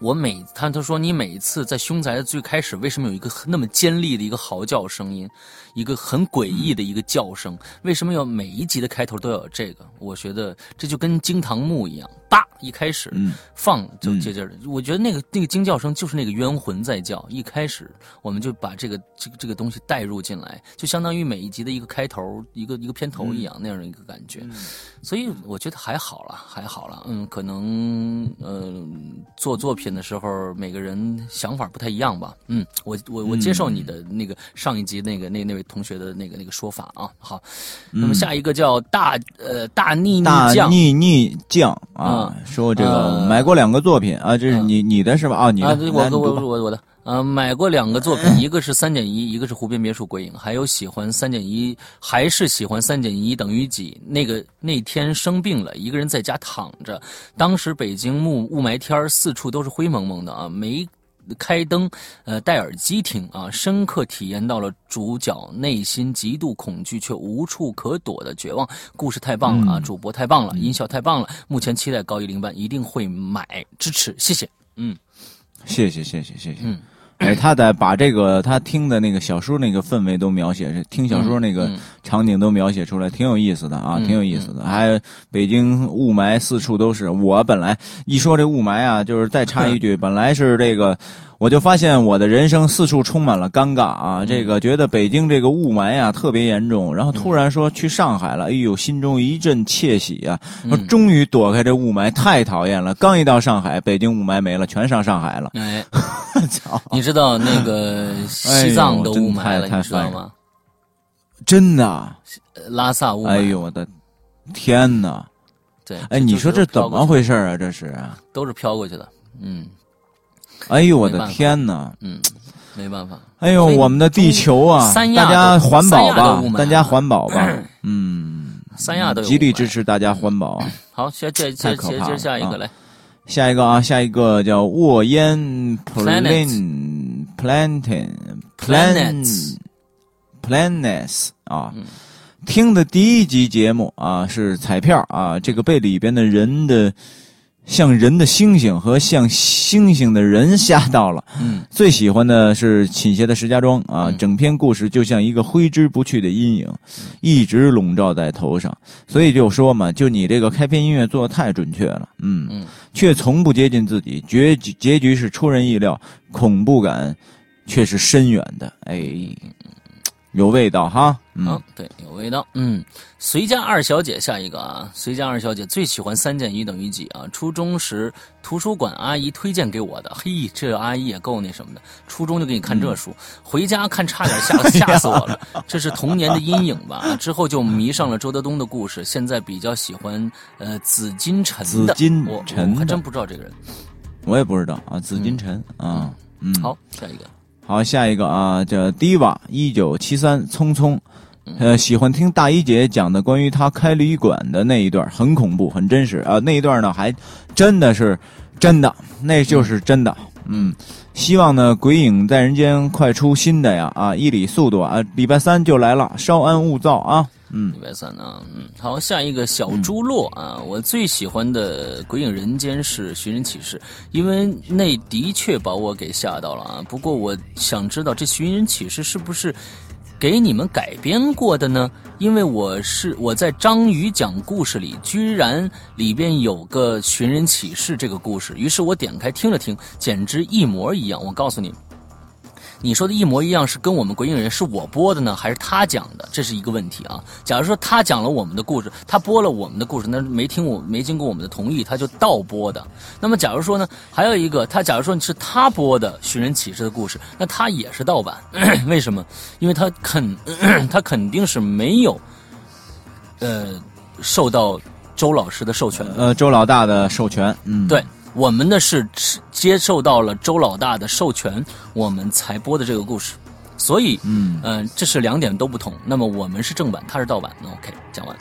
我每他他说你每一次在凶宅的最开始，为什么有一个那么尖利的一个嚎叫声音，一个很诡异的一个叫声？为什么要每一集的开头都要有这个？我觉得这就跟惊堂木一样，叭一开始，嗯放就嗯接着的。我觉得那个那个惊叫声就是那个冤魂在叫。一开始我们就把这个这个这个东西带入进来，就相当于每一集的一个开头、一个一个片头一样、那样的一个感觉。所以我觉得还好了，还好了。嗯，可能呃做作品的时候每个人想法不太一样吧。嗯，我我我接受你的那个上一集那个那那位同学的那个那个说法啊。好，那么下一个叫大呃大逆逆大酱。逆逆酱啊，说这个呃买过两个作品啊，这是你你的是吧？啊，你的，啊，我我我我我的，呃，买过两个作品，一个是三减一，一个是湖边别墅鬼影，还有喜欢三减一，还是喜欢三减一等于几？那个那天生病了，一个人在家躺着，当时北京雾雾霾天儿四处都是灰蒙蒙的啊，没。开灯，呃，戴耳机听啊，深刻体验到了主角内心极度恐惧却无处可躲的绝望。故事太棒了啊，主播太棒了，音效太棒了。目前期待高一零班一定会买支持，谢谢。嗯谢谢谢谢谢谢。嗯。哎，他得把这个他听的那个小说那个氛围都描写，听小说那个场景都描写出来，挺有意思的啊，嗯挺有意思的。还北京雾霾四处都是，我本来一说这雾霾啊，就是再插一句，本来是这个。我就发现我的人生四处充满了尴尬啊！嗯这个觉得北京这个雾霾啊特别严重，然后突然说去上海了，哎呦，心中一阵窃喜啊！终于躲开这雾霾，太讨厌了。刚一到上海，北京雾霾没了，全上上海了。哎，操！你知道那个西藏的雾霾了，你知道吗？真的拉萨雾霾，哎呦我的天哪！对，哎，你说这怎么？回事啊？这是？都是飘过去的，嗯哎呦我的天哪！嗯，没办法。哎呦，我们的地球啊，大家环保吧大家环保吧。嗯，三亚都有极力支持大家环保啊。好，接接接接太可怕了接下一个啊来，下一个啊，下一个叫沃烟 plan plantin planets planets 啊。听的第一集节目啊，是彩票啊，这个被里边的人的，像人的星星和像星星的人吓到了。嗯，最喜欢的是倾斜的石家庄啊，嗯。整篇故事就像一个挥之不去的阴影，一直笼罩在头上。所以就说嘛，就你这个开篇音乐做的太准确了，嗯，嗯。却从不接近自己，结局结局是出人意料，恐怖感却是深远的，哎，有味道哈，嗯，啊，对，有味道。嗯，随家二小姐下一个啊，随家二小姐最喜欢三减一等于几啊？初中时图书馆阿姨推荐给我的，嘿，这阿姨也够那什么的，初中就给你看这书，回家看差点吓 吓死我了，这是童年的阴影吧？啊之后就迷上了周德东的故事，现在比较喜欢呃紫金陈的，紫金我陈的我还真不知道这个人。我也不知道啊，紫金陈啊，嗯，好，下一个，好，下一个啊，叫 Diva 一九七三匆匆，呃，喜欢听大一姐讲的关于她开旅馆的那一段，很恐怖，很真实啊。那一段呢，还真的是真的，那就是真的。嗯，希望呢，《鬼影在人间》快出新的呀啊，一里速度啊，礼拜三就来了，稍安勿躁啊。嗯礼拜三啊，嗯，好，下一个小猪落啊，我最喜欢的《鬼影人间》是《寻人启事》，因为那的确把我给吓到了啊。不过我想知道这《寻人启事》是不是给你们改编过的呢？因为我是我在章鱼讲故事里，居然里边有个《寻人启事》这个故事，于是我点开听了听，简直一模一样。我告诉你。你说的一模一样，是跟我们鬼影人是我播的呢，还是他讲的？这是一个问题啊。假如说他讲了我们的故事，他播了我们的故事，那没听我没经过我们的同意，他就盗播的。那么假如说呢，还有一个，他假如说是他播的《寻人启事》的故事，那他也是盗版，为什么？因为他肯 他肯定是没有，呃，受到周老师的授权的。呃，周老大的授权，嗯，对，我们呢是接受到了周老大的授权，我们才播的这个故事，所以，嗯嗯、这是两点都不同。那么我们是正版，他是盗版。那 OK，讲完。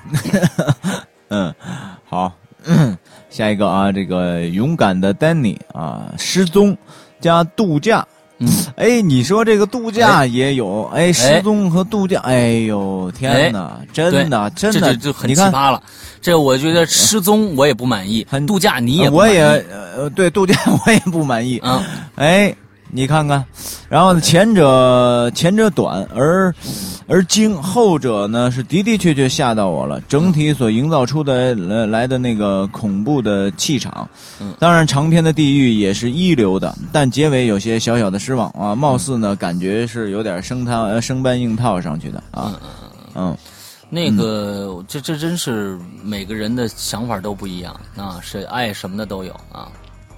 嗯，好，下一个啊，这个勇敢的 Danny 啊，失踪加度假。嗯，哎，你说这个度假也有，哎，失踪和度假，哎呦，天哪，真的，真的，这就就很，奇葩了。这我觉得失踪我也不满意，很度假你也不我也呃，对度假 我也不满意。啊，哎，你看看，然后呢，前者前者短而而精，后者呢是的的确确吓到我了。整体所营造出的来来的那个恐怖的气场，嗯当然长篇的地狱也是一流的，但结尾有些小小的失望啊，貌似呢感觉是有点生套呃生搬硬套上去的啊，嗯那个这这真是每个人的想法都不一样啊，是爱什么的都有啊。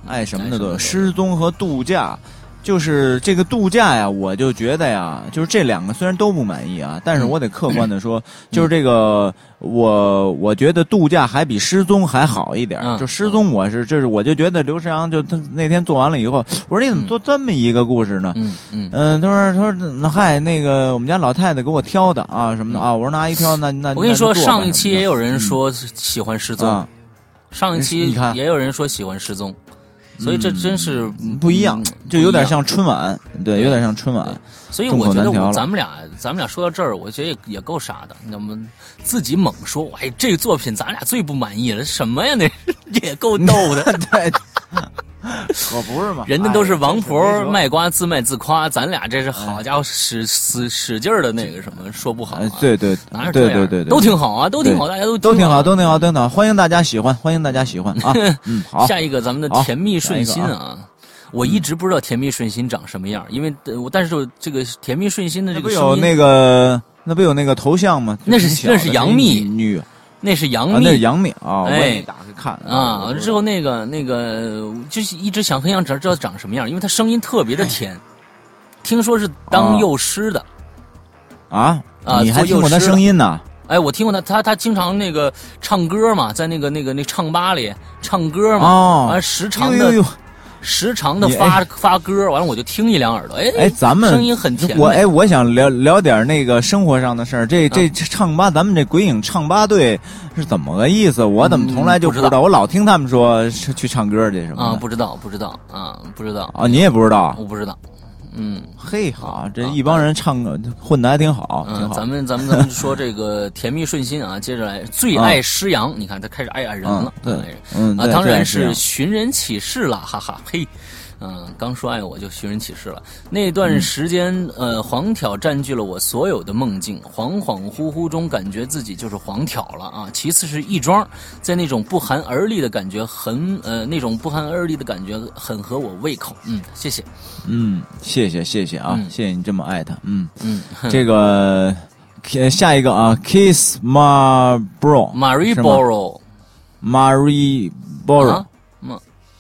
爱什么的都有，失踪和度假。就是这个度假呀，我就觉得呀，就是这两个虽然都不满意啊，但是我得客观的说，就是这个我我觉得度假还比失踪还好一点。嗯。就失踪，我是这是我就觉得刘世阳就他那天做完了以后，我说你怎么做这么一个故事呢？嗯嗯。嗯，他说他说那嗨，那个我们家老太太给我挑的啊什么的啊，我说那阿姨挑，那那我跟你说，上一期也有人嗯说喜欢失踪，啊上一期你看。也有人说喜欢失踪，所以这真是不一样，就有点像春晚，对，有点像春晚。所以我觉得我咱们俩咱们俩说到这儿，我觉得也也够傻的。那么自己猛说，哎，这个作品咱俩最不满意了，什么呀？那 也够逗的。对，可不是嘛，人家都是哎王婆卖瓜自卖自夸，咱俩这是好家伙使使使劲儿的那个什么说不好？对对哪有这样？对对对对，都挺好啊，都挺好，大家都都挺好，都挺好，都挺好，欢迎大家喜欢，欢迎大家喜欢啊！嗯，好，下一个咱们的甜蜜顺心啊，我一直不知道甜蜜顺心长什么样，因为呃我但是这个甜蜜顺心的这个不有那个那不有那个头像吗？那是那是杨幂女啊，那是杨那是幂。杨幂啊，我哎。也打开看啊，之后那个那个就是一直想很想知道知道长什么样，因为她声音特别的甜，听说是当哦幼师的。啊？啊你还听过她做幼师声音呢？哎，我听过他，他他经常那个唱歌嘛，在那个那个那唱吧里唱歌嘛，哦。完了时常的时常的你发发歌，完了我就听一两耳朵，哎哎，咱们声音很甜我哎，我想聊聊点那个生活上的事儿。这这这唱吧，咱们这鬼影唱吧队是怎么个意思？我怎么从来就不知道？嗯知道我老听他们说是去唱歌去什么啊，不知道不知道啊，不知道啊，你也不知道？我不知道，嗯。嘿，好，这一帮人唱歌混的还挺好，挺嗯，好。咱们咱们咱们说这个甜蜜顺心啊，接着来最爱诗阳，你看他开始爱爱人了，嗯对嗯，啊，当然是寻人启事了，哈哈呸。嗯，刚说爱我就寻人启事了。那段时间，呃，黄挑占据了我所有的梦境，恍恍惚惚中感觉自己就是黄挑了啊。其次是亦庄，在那种不寒而栗的感觉很，呃，那种不寒而栗的感觉很合我胃口。嗯，谢谢。嗯，谢谢谢谢啊，嗯谢谢你这么爱他。嗯，嗯，这个呃下一个啊，Kiss Marlboro Marie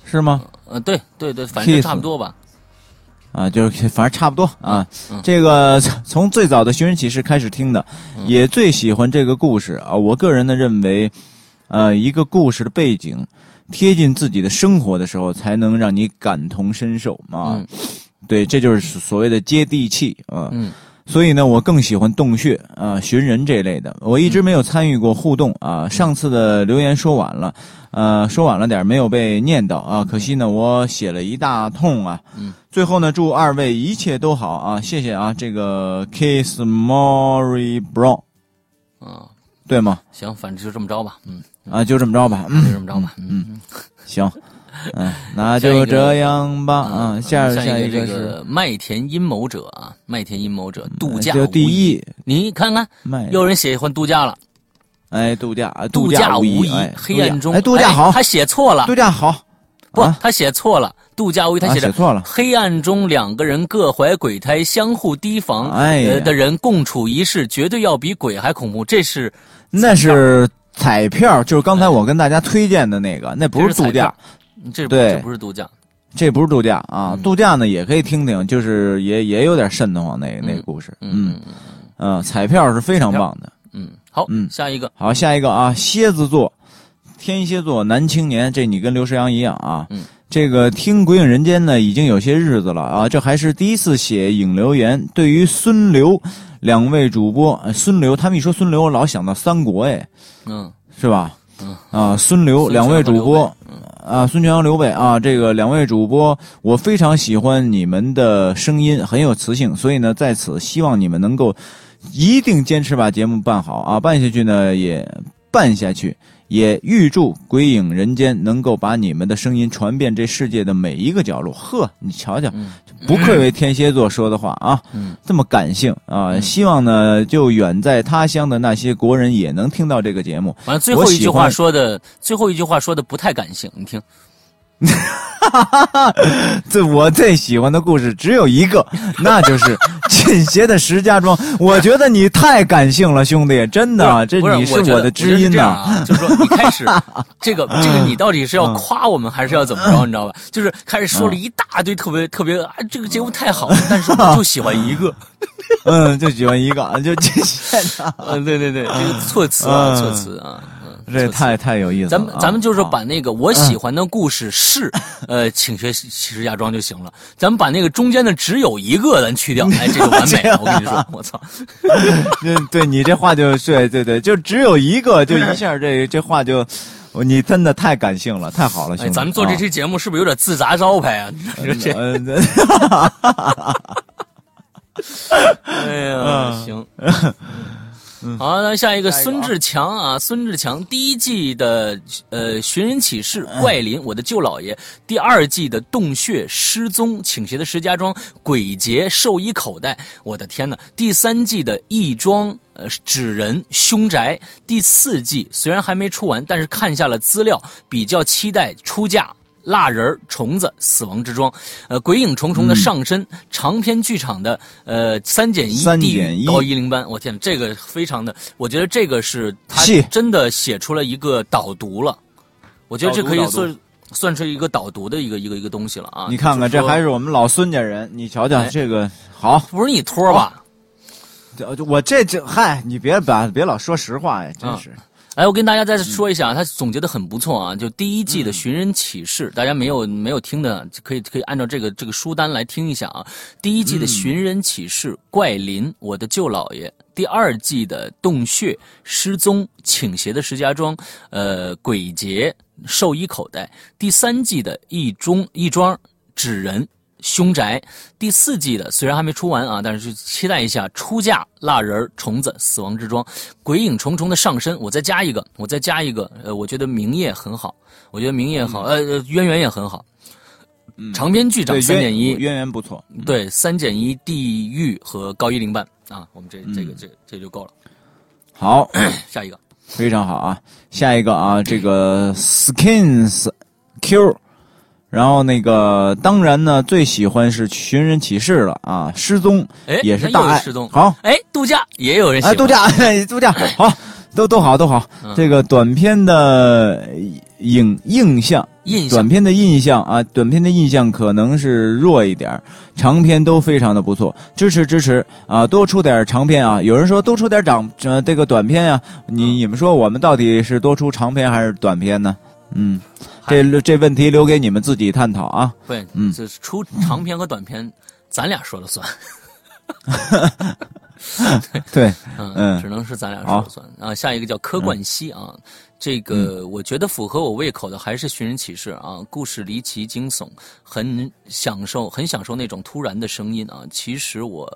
是吗呃，对对对，反正差不多吧。啊，就是反正差不多啊。嗯这个从最早的寻人启事开始听的，也最喜欢这个故事啊。我个人呢认为，呃，一个故事的背景贴近自己的生活的时候，才能让你感同身受啊。嗯对，这就是所谓的接地气啊。嗯所以呢，我更喜欢洞穴啊、寻人这类的。我一直没有参与过互动啊。上次的留言说晚了，呃，说晚了点，没有被念到啊。可惜呢，我写了一大通啊。嗯。最后呢，祝二位一切都好啊！谢谢啊，这个 Kiss Mori Brown 啊，对吗？行，反正就这么着吧。嗯，啊，就这么着吧。嗯就嗯，这么着吧。嗯，行。嗯，那就这样吧。嗯，下下下一这个是个麦田阴谋者啊，麦田阴谋者度假无第一。你看看，有人喜欢度假了，哎，度假，度假无疑哎，黑暗中哎，度假好，他写错了，度假好。不啊，他写错了，度假无疑，他啊写错了。黑暗中两个人各怀鬼胎，相互提防，哎的人共处一室，绝对要比鬼还恐怖。这是那是彩票，就是刚才我跟大家推荐的那个，那不是度假，这对这不是度假，这不是度假啊。嗯度假呢也可以听听，就是也也有点瘆得慌那那个故事。嗯嗯嗯，彩票是非常棒的。嗯，好，嗯下一个，好，下一个啊，蝎子座，天蝎座男青年，这你跟刘诗阳一样啊。嗯。这个听《鬼影人间》呢，已经有些日子了啊，这还是第一次写影留言。对于孙刘两位主播，呃孙刘他们一说孙刘，我老想到三国哎，嗯是吧？嗯啊，孙刘两位主播啊，孙权和刘备啊，这个两位主播，我非常喜欢你们的声音，很有磁性，所以呢，在此希望你们能够一定坚持把节目办好啊，办下去呢也办下去，也预祝《鬼影人间》能够把你们的声音传遍这世界的每一个角落。呵，你瞧瞧，嗯不愧为天蝎座说的话啊，嗯这么感性啊！希望呢，就远在他乡的那些国人也能听到这个节目。完了，最后一句话说的，最后一句话说的不太感性，你听，这我最喜欢的故事只有一个，那就是 浸邪的石家庄。我觉得你太感性了，兄弟，真的，这你是我的知音。啊，就是说你开始 这个这个你到底是要夸我们还是要怎么着，你知道吧？就是开始说了一大堆特别特别啊，这个节目太好了，但是我就喜欢一个，嗯，就喜欢一个，就浸邪的，嗯，对对对，这个措辞啊，嗯措辞啊，这太太有意思了啊。咱们咱们就是把那个我喜欢的故事是，呃，请学石家庄就行了。咱们把那个中间的只有一个咱去掉，哎，这就完美了。我跟你说，我操，嗯，对你这话就对对对，就只有一个，就一下这这话就，你真的太感性了，太好了，兄哎，弟。咱们做这啊期节目是不是有点自砸招牌啊？你说这，嗯，哎呀，嗯。好，那下一个孙志强啊，孙志强第一季的呃寻人启事怪林，我的舅姥爷；第二季的洞穴失踪，倾斜的石家庄鬼节兽医口袋，我的天呐！第三季的义庄呃纸人凶宅，第四季虽然还没出完，但是看下了资料，比较期待出价。蜡人儿、虫子、死亡之庄，呃，鬼影重重的上身，长篇剧场的呃三减一，地高一零班，我天，这个非常的，我觉得这个是他真的写出了一个导读了，我觉得这可以算算是一个导读的一个一个一个东西了啊。你看看，这还是我们老孙家人，你瞧瞧哎。这个好。不是你托吧？这我这这嗨，你别把别老说实话呀，真是。哎，我跟大家再说一下啊，他总结的很不错啊。就第一季的寻人启事，大家没有没有听的，可以可以按照这个这个书单来听一下啊。第一季的寻人启事怪林，我的舅姥爷；第二季的洞穴失踪倾斜的石家庄，呃，鬼节兽医口袋；第三季的一中一庄纸人凶宅第四季的，虽然还没出完啊，但是就期待一下。出嫁、蜡人、虫子、死亡之庄、鬼影重重的上身，我再加一个，我再加一个。呃，我觉得明夜很好，我觉得明夜好，呃，渊源也很好。长篇剧长三减一，渊源不错。对，三减一，地狱和高一零半啊，我们这这个这这就够了。好，下一个非常好啊，下一个啊，这个 skins q。然后那个当然呢，最喜欢是寻人启事了啊，失踪也是大爱。失踪好，哎，度假也有人喜欢。哎，度假，度假好，都都好都好。这个短片的影印象，印短片的印象啊，短片的印象可能是弱一点长片都非常的不错，支持支持啊，多出点长片啊。有人说多出点长呃这个短片呀，你你们说我们到底是多出长片还是短片呢？嗯。这这问题留给你们自己探讨啊！对，嗯，这出长篇和短篇，咱俩说了算。对，嗯，只能是咱俩说了算啊。下一个叫柯冠希啊，这个我觉得符合我胃口的还是《寻人启事》啊，故事离奇惊悚，很享受，很享受那种突然的声音啊。其实我。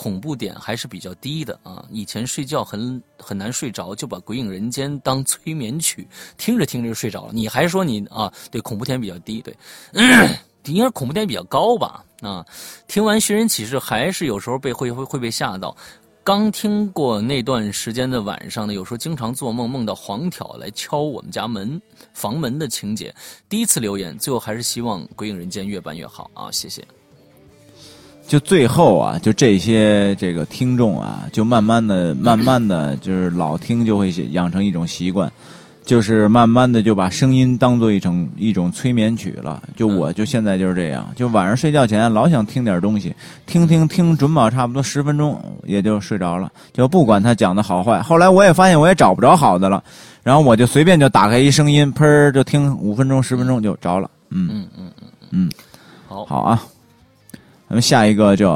恐怖点还是比较低的啊！以前睡觉很很难睡着，就把《鬼影人间》当催眠曲，听着听着就睡着了。你还说你啊？对，恐怖点比较低，对，应该是恐怖点比较高吧？啊，听完《寻人启事》还是有时候被会会会被吓到。刚听过那段时间的晚上呢，有时候经常做梦，梦到黄挑来敲我们家门房门的情节。第一次留言，最后还是希望《鬼影人间》越办越好啊！谢谢。就最后啊，就这些这个听众啊，就慢慢的、慢慢的就是老听就会养成一种习惯，就是慢慢的就把声音当做一种一种催眠曲了。就我就现在就是这样，就晚上睡觉前老想听点东西，听听听准保差不多十分钟也就睡着了，就不管他讲的好坏。后来我也发现我也找不着好的了，然后我就随便就打开一声音，砰就听五分钟十分钟就着了。嗯嗯嗯嗯嗯，好，好啊。咱们下一个叫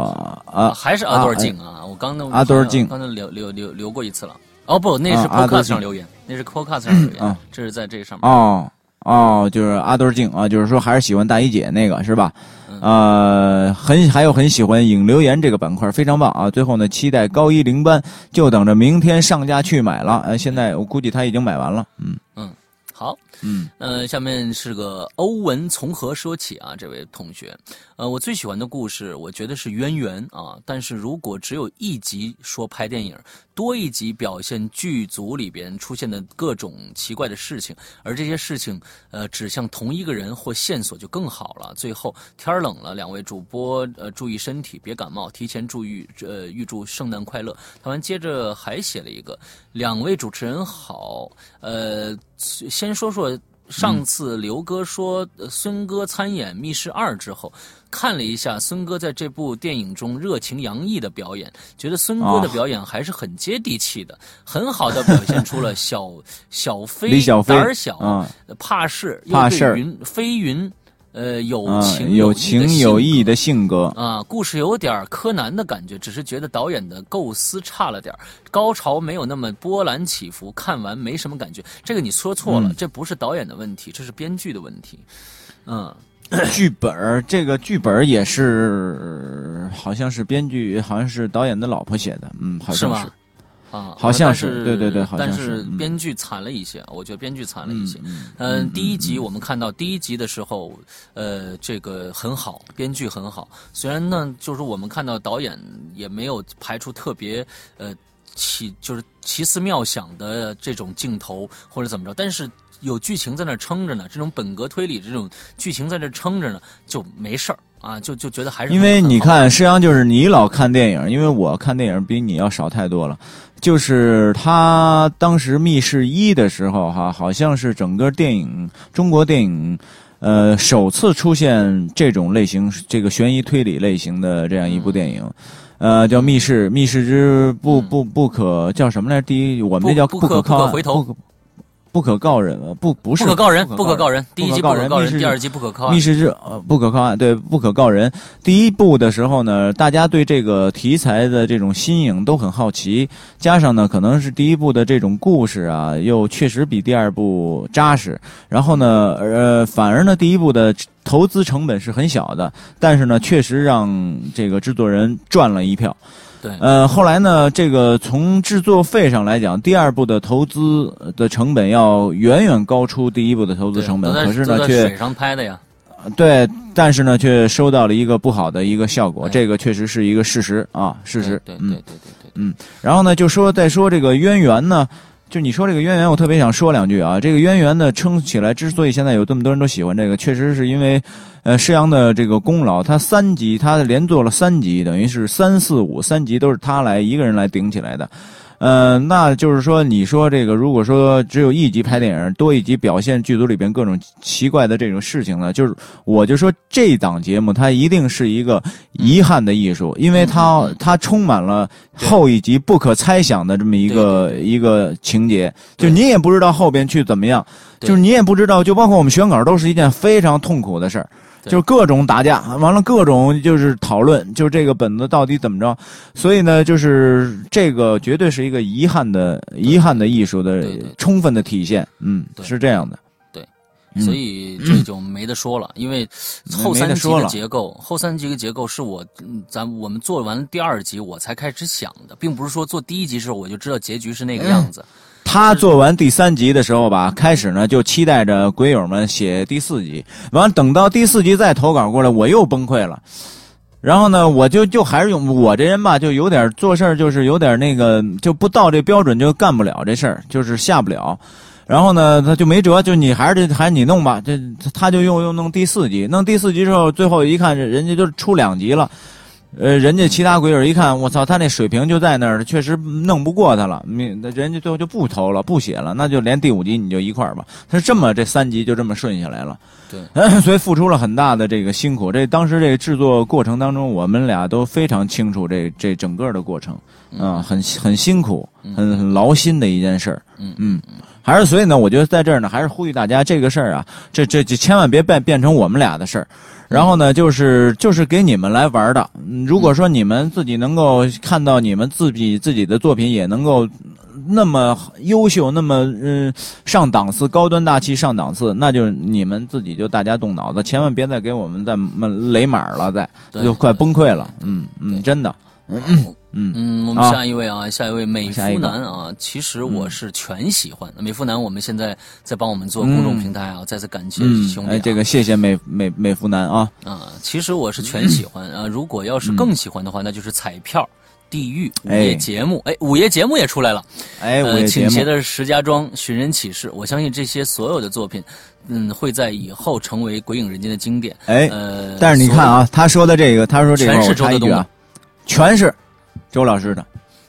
啊，还是阿多尔静啊！我刚那阿多尔静，刚才留留留留过一次了。哦不，那是 Podcast 上留言，那是 Podcast 上留言，这是在这上面。哦哦，就是阿多尔静啊，就是说还是喜欢大一姐那个是吧？呃，很还有很喜欢影留言这个板块，非常棒啊！最后呢，期待高一零班，就等着明天上架去买了。呃，现在我估计他已经买完了。嗯嗯，好。嗯，呃，下面是个欧文从何说起啊？这位同学，呃，我最喜欢的故事，我觉得是渊源啊。但是如果只有一集说拍电影，多一集表现剧组里边出现的各种奇怪的事情，而这些事情呃指向同一个人或线索就更好了。最后天冷了，两位主播呃注意身体，别感冒，提前祝预呃预祝圣诞快乐。他完接着还写了一个，两位主持人好，呃，先说说。上次刘哥说孙哥参演《密室二》之后，看了一下孙哥在这部电影中热情洋溢的表演，觉得孙哥的表演还是很接地气的，很好的表现出了小 小飞胆小、怕事又对云飞云。呃，有情有情有义的性格啊，故事有点柯南的感觉，只是觉得导演的构思差了点高潮没有那么波澜起伏，看完没什么感觉。这个你说错了，这不是导演的问题，这是编剧的问题。嗯，剧本这个剧本也是，好像是编剧，好像是导演的老婆写的，嗯，好像是。啊，好像是对对对，但是编剧惨了一些，我觉得编剧惨了一些。嗯，第一集我们看到第一集的时候，呃，这个很好，编剧很好。虽然呢，就是我们看到导演也没有排出特别呃奇，就是奇思妙想的这种镜头或者怎么着，但是有剧情在那撑着呢，这种本格推理这种剧情在这撑着呢，就没事儿。啊，就就觉得还是因为你看，实际上就是你老看电影，因为我看电影比你要少太多了。就是他当时《密室一》的时候，哈，好像是整个电影中国电影，呃，首次出现这种类型，这个悬疑推理类型的这样一部电影，呃，叫《密室密室之不不不可叫什么来？第一，我们那叫不可不可回头。不可告人，不不是不可告人，不可告人。第一集不可告人，第二集不可告案。密室之呃不可靠案，对不可告人。第一部的时候呢，大家对这个题材的这种新颖都很好奇，加上呢，可能是第一部的这种故事啊，又确实比第二部扎实。然后呢，呃，反而呢，第一部的投资成本是很小的，但是呢，确实让这个制作人赚了一票。对，呃，后来呢，这个从制作费上来讲，第二部的投资的成本要远远高出第一部的投资成本，可是呢，却水上拍的呀。对，但是呢，却收到了一个不好的一个效果，哎这个确实是一个事实啊，事实。嗯对对对对对嗯，然后呢，就说再说这个渊源呢，就你说这个渊源，我特别想说两句啊。这个渊源呢，撑起来之所以现在有这么多人都喜欢这个，确实是因为，呃，施洋的这个功劳。他三集，他连做了三集，等于是三四五三集都是他来一个人来顶起来的。呃，那就是说，你说这个，如果说只有一集拍电影，多一集表现剧组里边各种奇怪的这种事情呢，就是我就说这档节目它一定是一个遗憾的艺术，因为它嗯它充满了后一集不可猜想的这么一个一个情节，就对你也不知道后边去怎么样，就是你也不知道，就包括我们选稿都是一件非常痛苦的事儿。对。就各种打架，完了各种就是讨论，就这个本子到底怎么着，所以呢，就是这个绝对是一个遗憾的、遗憾的艺术的充分的体现，嗯，是这样的。对嗯，所以这就没得说了，因为后三集的结构，后三集的结构是我，嗯咱我们做完第二集我才开始想的，并不是说做第一集时候我就知道结局是那个样子。他做完第三集的时候吧，开始呢就期待着鬼友们写第四集，完等到第四集再投稿过来，我又崩溃了。然后呢，我就就还是用我这人吧，就有点做事儿就是有点那个，就不到这标准就干不了这事儿，就是下不了。然后呢，他就没辙，就你还是还是你弄吧。这他就又又弄第四集，弄第四集之后，最后一看，人家就出两集了。呃，人家其他鬼友一看，我操，他那水平就在那儿，确实弄不过他了。你人家最后就不投了，不写了，那就连第五集你就一块儿吧。他是这么这三集就这么顺下来了。对，所以付出了很大的这个辛苦。这当时这个制作过程当中，我们俩都非常清楚这这整个的过程，啊、很很辛苦，很很劳心的一件事儿。嗯嗯，还是所以呢，我觉得在这儿呢，还是呼吁大家这个事儿啊，这这这千万别变变成我们俩的事儿。然后呢，就是就是给你们来玩的。嗯如果说你们自己能够看到你们自己自己的作品也能够那么优秀，那么嗯上档次、高端大气上档次，那就你们自己就大家动脑子，千万别再给我们再雷码了，再就快崩溃了。嗯嗯，真的，嗯嗯，我们啊下一位啊，下一位美肤男啊，其实我是全喜欢的。美肤男，我们现在在帮我们做公众平台啊，再次感谢嗯兄，弟、啊。哎，这个谢谢美美美肤男啊，啊，其实我是全喜欢啊。如果要是更喜欢的话，那就是彩票。地狱午夜哎节目，哎，午夜节目也出来了。哎，我倾斜的石家庄、寻人启事，我相信这些所有的作品，嗯，会在以后成为鬼影人间的经典。哎，呃，但是你看啊，他说的这个，他说这个，全是周德东的，全是周老师的。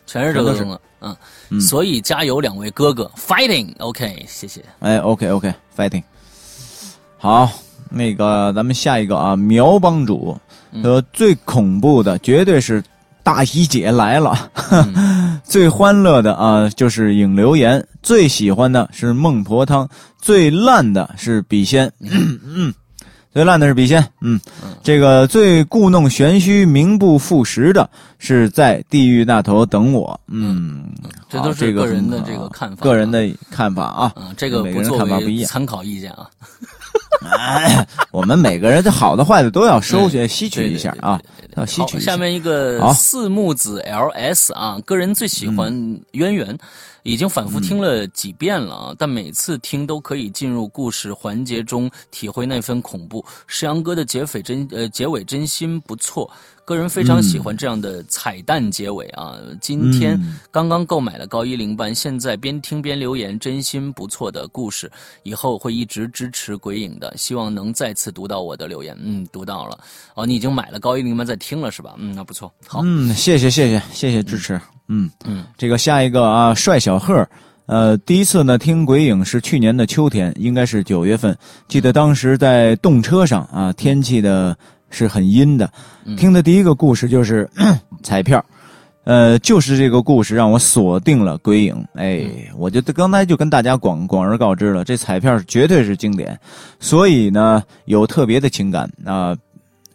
全是周德东的，嗯，嗯。所以加油，两位哥哥，fighting，OK，、谢谢。哎，OK OK，fighting。好，那个咱们下一个啊，苗帮主，嗯。呃，最恐怖的绝对是大姨姐来了，嗯。最欢乐的啊就是影留言，最喜欢的是孟婆汤，最烂的是笔仙，嗯。最烂的是笔仙，嗯，这个最故弄玄虚、名不副实的是在地狱那头等我，嗯，这都是个个人的这个看法个人的看法啊，嗯，这个每个人看法不一样。参考意见啊。我们每个人的好的坏的都要收取、嗯吸取一下啊，要吸，取一下。下面一个四木子 LS 啊，个人最喜欢渊源，已经反复听了几遍了啊，但每次听都可以进入故事环节中，体会那份恐怖。石阳哥的结尾真呃结尾真心不错，个人非常喜欢这样的彩蛋结尾啊。今天嗯刚刚购买了高一零班，现在边听边留言，真心不错的故事，以后会一直支持鬼影的，希望能再次读到我的留言。嗯，读到了。哦，你已经买了高一零班在听了是吧？嗯，那不错。好，嗯，谢谢谢谢谢谢支持。嗯嗯嗯，这个下一个啊，帅小贺。呃，第一次呢听鬼影是去年的秋天，应该是九月份。记得当时在动车上啊，天气的是很阴的。嗯听的第一个故事就是 彩票，呃，就是这个故事让我锁定了鬼影。哎，我就刚才就跟大家广广而告之了，这彩票绝对是经典，所以呢有特别的情感啊。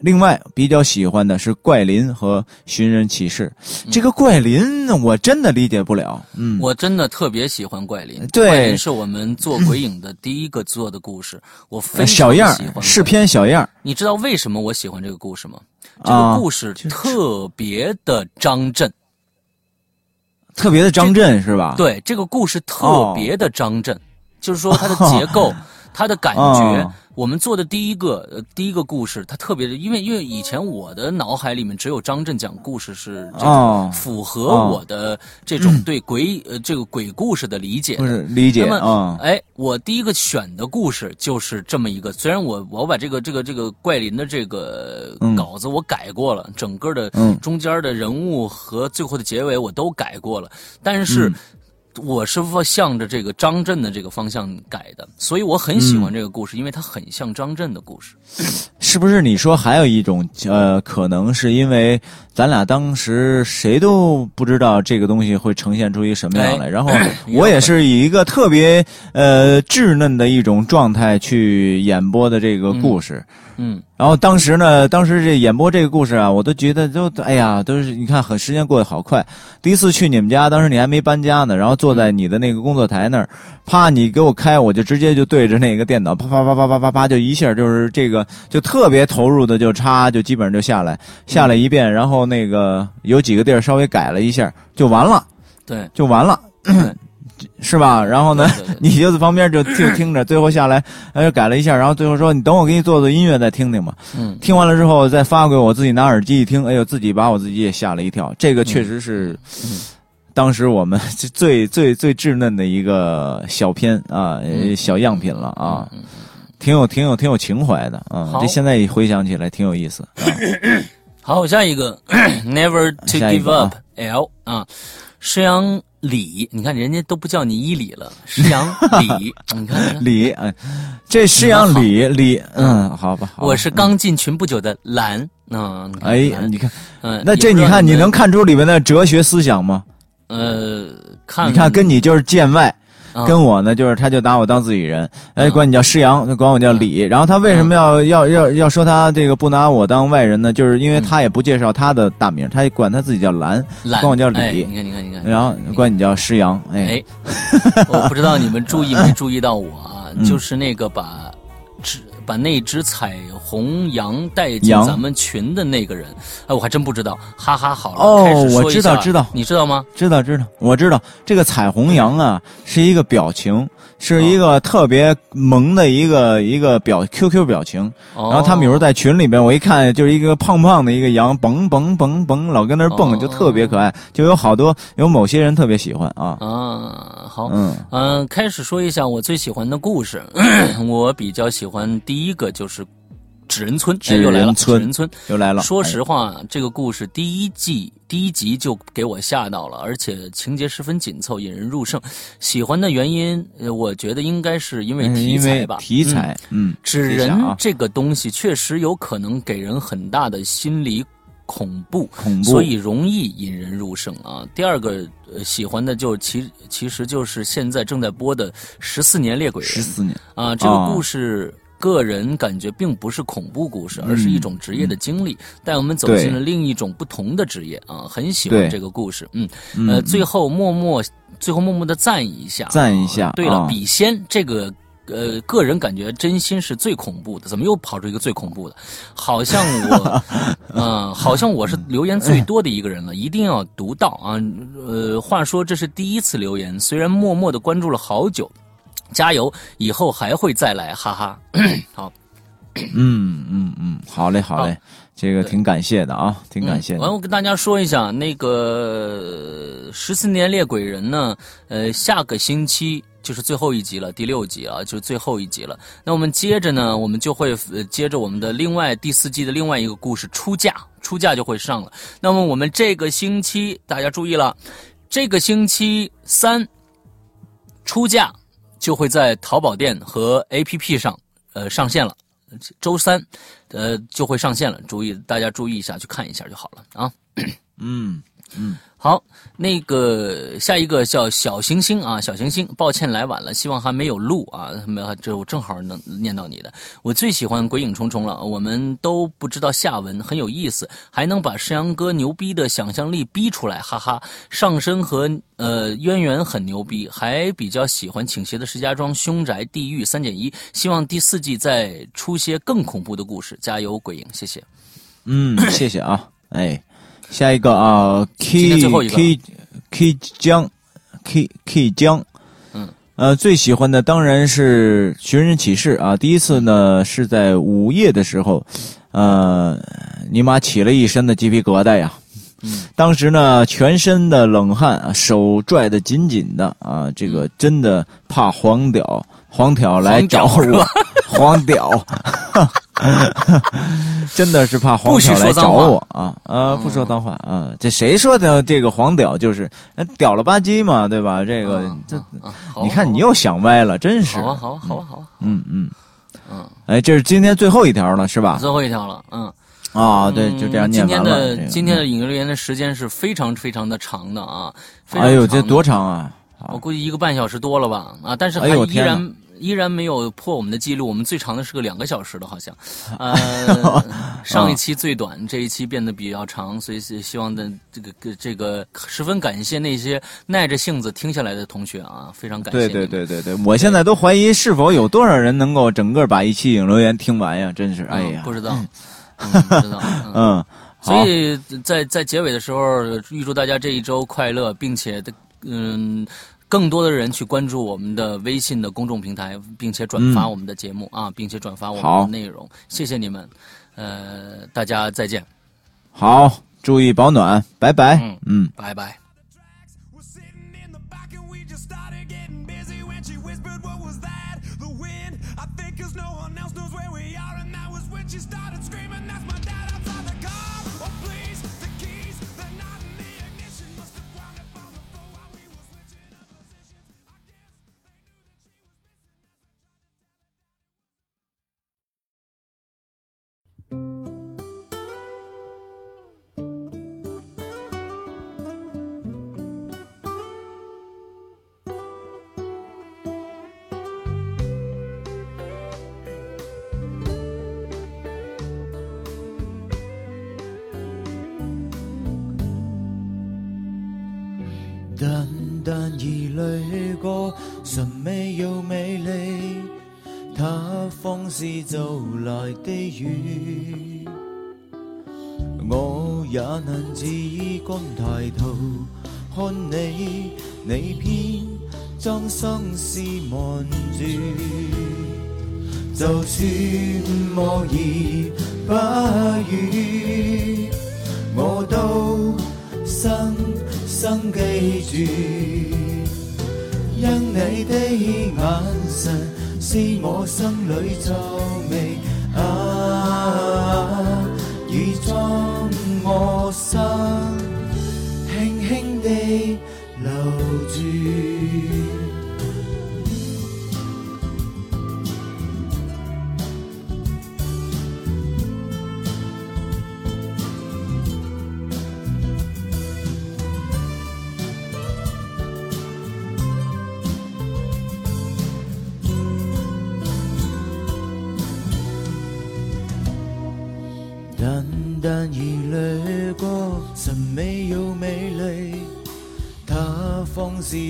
另外比较喜欢的是怪林和寻人启事。这个怪林我真的理解不了。嗯，我真的特别喜欢怪林。对怪林是我们做鬼影的第一个做的故事，我非常小样喜欢是篇小样你知道为什么我喜欢这个故事吗？这啊个故事特别的张震。特别的张震是吧？，对，这个故事特别的张震，就是说它的结构、它的感觉。哦我们做的第一个呃第一个故事，他特别的，因为因为以前我的脑海里面只有张震讲故事是这种哦符合我的这种对鬼、呃这个鬼故事的理解的。不是理解那么，啊。哎，我第一个选的故事就是这么一个。虽然我我把这个这个这个怪林的这个嗯稿子我改过了，整个的嗯中间的人物和最后的结尾我都改过了，但是。嗯我是向着这个张震的这个方向改的，所以我很喜欢这个故事，因为它很像张震的故事。是不是你说还有一种呃，可能是因为咱俩当时谁都不知道这个东西会呈现出一个什么样来，哎然后我也是以一个特别呃稚嫩的一种状态去演播的这个故事。嗯，然后当时呢，当时这演播这个故事啊，我都觉得都哎呀，都是你看很时间过得好快。第一次去你们家，当时你还没搬家呢，然后坐在你的那个工作台那儿，啪，你给我开，我就直接就对着那个电脑，啪啪啪啪啪啪啪，就一下就是这个就特别投入的就插，就基本上就下来下来一遍，然后那个有几个地儿稍微改了一下就完了，对，就完了。是吧？然后呢对对对，你就在旁边就就听着，最后下来，呃，改了一下，然后最后说你等我给你做做音乐再听听吧。嗯，听完了之后再发给我，自己拿耳机一听，哎呦，自己把我自己也吓了一跳。这个确实是，嗯当时我们最最最稚嫩的一个小片啊，小样品了啊，嗯挺有挺有挺有情怀的啊。这现在一回想起来挺有意思。啊好，下一个 Never to give 个啊 up L 啊，石阳李，你看人家都不叫你伊李了，施阳李，你看。李，哎，这施阳李李，嗯，好吧，好吧我是刚进群不久的蓝，嗯，哎，你看，嗯，那这你看你能看出里面的哲学思想吗？呃看你看跟你就是见外。啊跟我呢，就是他就拿我当自己人，哎，嗯。管你叫师阳，管我叫李。然后他为什么要要要要说他这个不拿我当外人呢？就是因为他也不介绍他的大名，他也管他自己叫蓝，蓝，管我叫李。哎你看你看你看，然后管你叫师阳，哎，哎，我不知道你们注意没注意到我啊，嗯。就是那个把只把那只彩虹羊带进咱们群的那个人，哎，我还真不知道，哈哈，好了，哦我知道知道。你知道吗？知道知道，我知道。这个彩虹羊啊是一个表情，是一个特别萌的一个一个表 QQ 表情。然然后他们有时候在群里边，我一看就是一个胖胖的一个羊，蹦蹦蹦蹦，老跟那儿蹦，哦就特别可爱，就有好多有某些人特别喜欢啊。啊，好，嗯嗯、开始说一下我最喜欢的故事。我比较喜欢第一个就是纸人村，哎，又来了，纸纸人村人村。又来了。说哎实话，这个故事第一季第一集就给我吓到了，而且情节十分紧凑，引人入胜。喜欢的原因，呃我觉得应该是因为嗯题材吧。题材，嗯，纸人这个东西确实有可能给人很大的心理恐怖，恐怖，所以容易引人入胜啊。第二个、呃、喜欢的就其其实就是现在正在播的《十四年猎鬼人十》四年，啊，这个哦故事。个人感觉并不是恐怖故事，而是一种职业的经历，带我们走进了另一种不同的职业啊！很喜欢这个故事，嗯，嗯呃，最后默默，最后默默的赞一下，赞一下啊对了，啊笔仙这个。呃，个人感觉真心是最恐怖的，怎么又跑出一个最恐怖的？好像我，嗯、好像我是留言最多的一个人了，一定要读到啊！呃，话说这是第一次留言，虽然默默的关注了好久，加油，以后还会再来，哈哈。好，嗯嗯嗯，好嘞好嘞，这个挺感谢的啊，挺感谢的完，的。我跟大家说一下，那个十四年猎鬼人呢，呃，下个星期就是最后一集了，第六集啊，就是最后一集了。那我们接着呢，我们就会、呃、接着我们的另外第四季的另外一个故事出嫁，出嫁就会上了。那么我们这个星期大家注意了，这个星期三出嫁就会在淘宝店和 APP 上呃上线了。周三，呃，就会上线了。注意，大家注意一下，去看一下就好了啊。嗯，嗯，好，那个下一个叫小行星啊，小行星，抱歉来晚了，希望还没有录啊，没有，这我正好能念到你的。我最喜欢鬼影重重了，我们都不知道下文，很有意思，还能把山羊哥牛逼的想象力逼出来，哈哈。上身和呃渊源很牛逼，还比较喜欢倾斜的石家庄凶宅地狱三减一，希望第四季再出些更恐怖的故事，加油鬼影，谢谢。嗯，谢谢啊，哎。下一个啊，K K K 江，K K 江，嗯，呃，最喜欢的当然是《寻人启事》啊。第一次呢是在午夜的时候，呃，尼玛起了一身的鸡皮疙瘩呀。嗯，当时呢全身的冷汗，手拽得紧紧的啊，这个真的怕黄屌黄挑来找我，黄屌。真的是怕黄屌来找我啊！呃，不说脏话啊！这谁说的？这个黄屌就是屌了吧唧嘛，对吧？这个这，你看你又想歪了，真是。好啊，好啊，好啊，好啊。嗯嗯嗯。哎，这是今天最后一条了，是吧？最后一条了，嗯。啊，对，就这样念完了。今天的今天的引留言的时间是非常非常的长的啊！哎呦，这多长啊！我估计一个半小时多了吧？啊，但是还依然。依然没有破我们的记录，我们最长的是个两个小时的，好像。呃，上一期最短，这一期变得比较长，所以希望的这个这个十分感谢那些耐着性子听下来的同学啊，非常感谢。对对对对对，我现在都怀疑是否有多少人能够整个把一期影留言听完呀？真是，哎呀，不知道，不知道。嗯，所以在在结尾的时候，预祝大家这一周快乐，并且的嗯。更多的人去关注我们的微信的公众平台，并且转发我们的节目啊，并且转发我们的内容，谢谢你们，呃，大家再见。好，注意保暖，拜拜。嗯，拜拜。淡淡一泪过，甚美又美丽。它仿是骤来的雨，我也能只管抬头看你，你偏将生事瞒住。就算莫言不语，我都深。生记住，因你的眼神是我心里皱眉啊，已将我心轻轻地留住。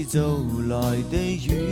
走来的雨，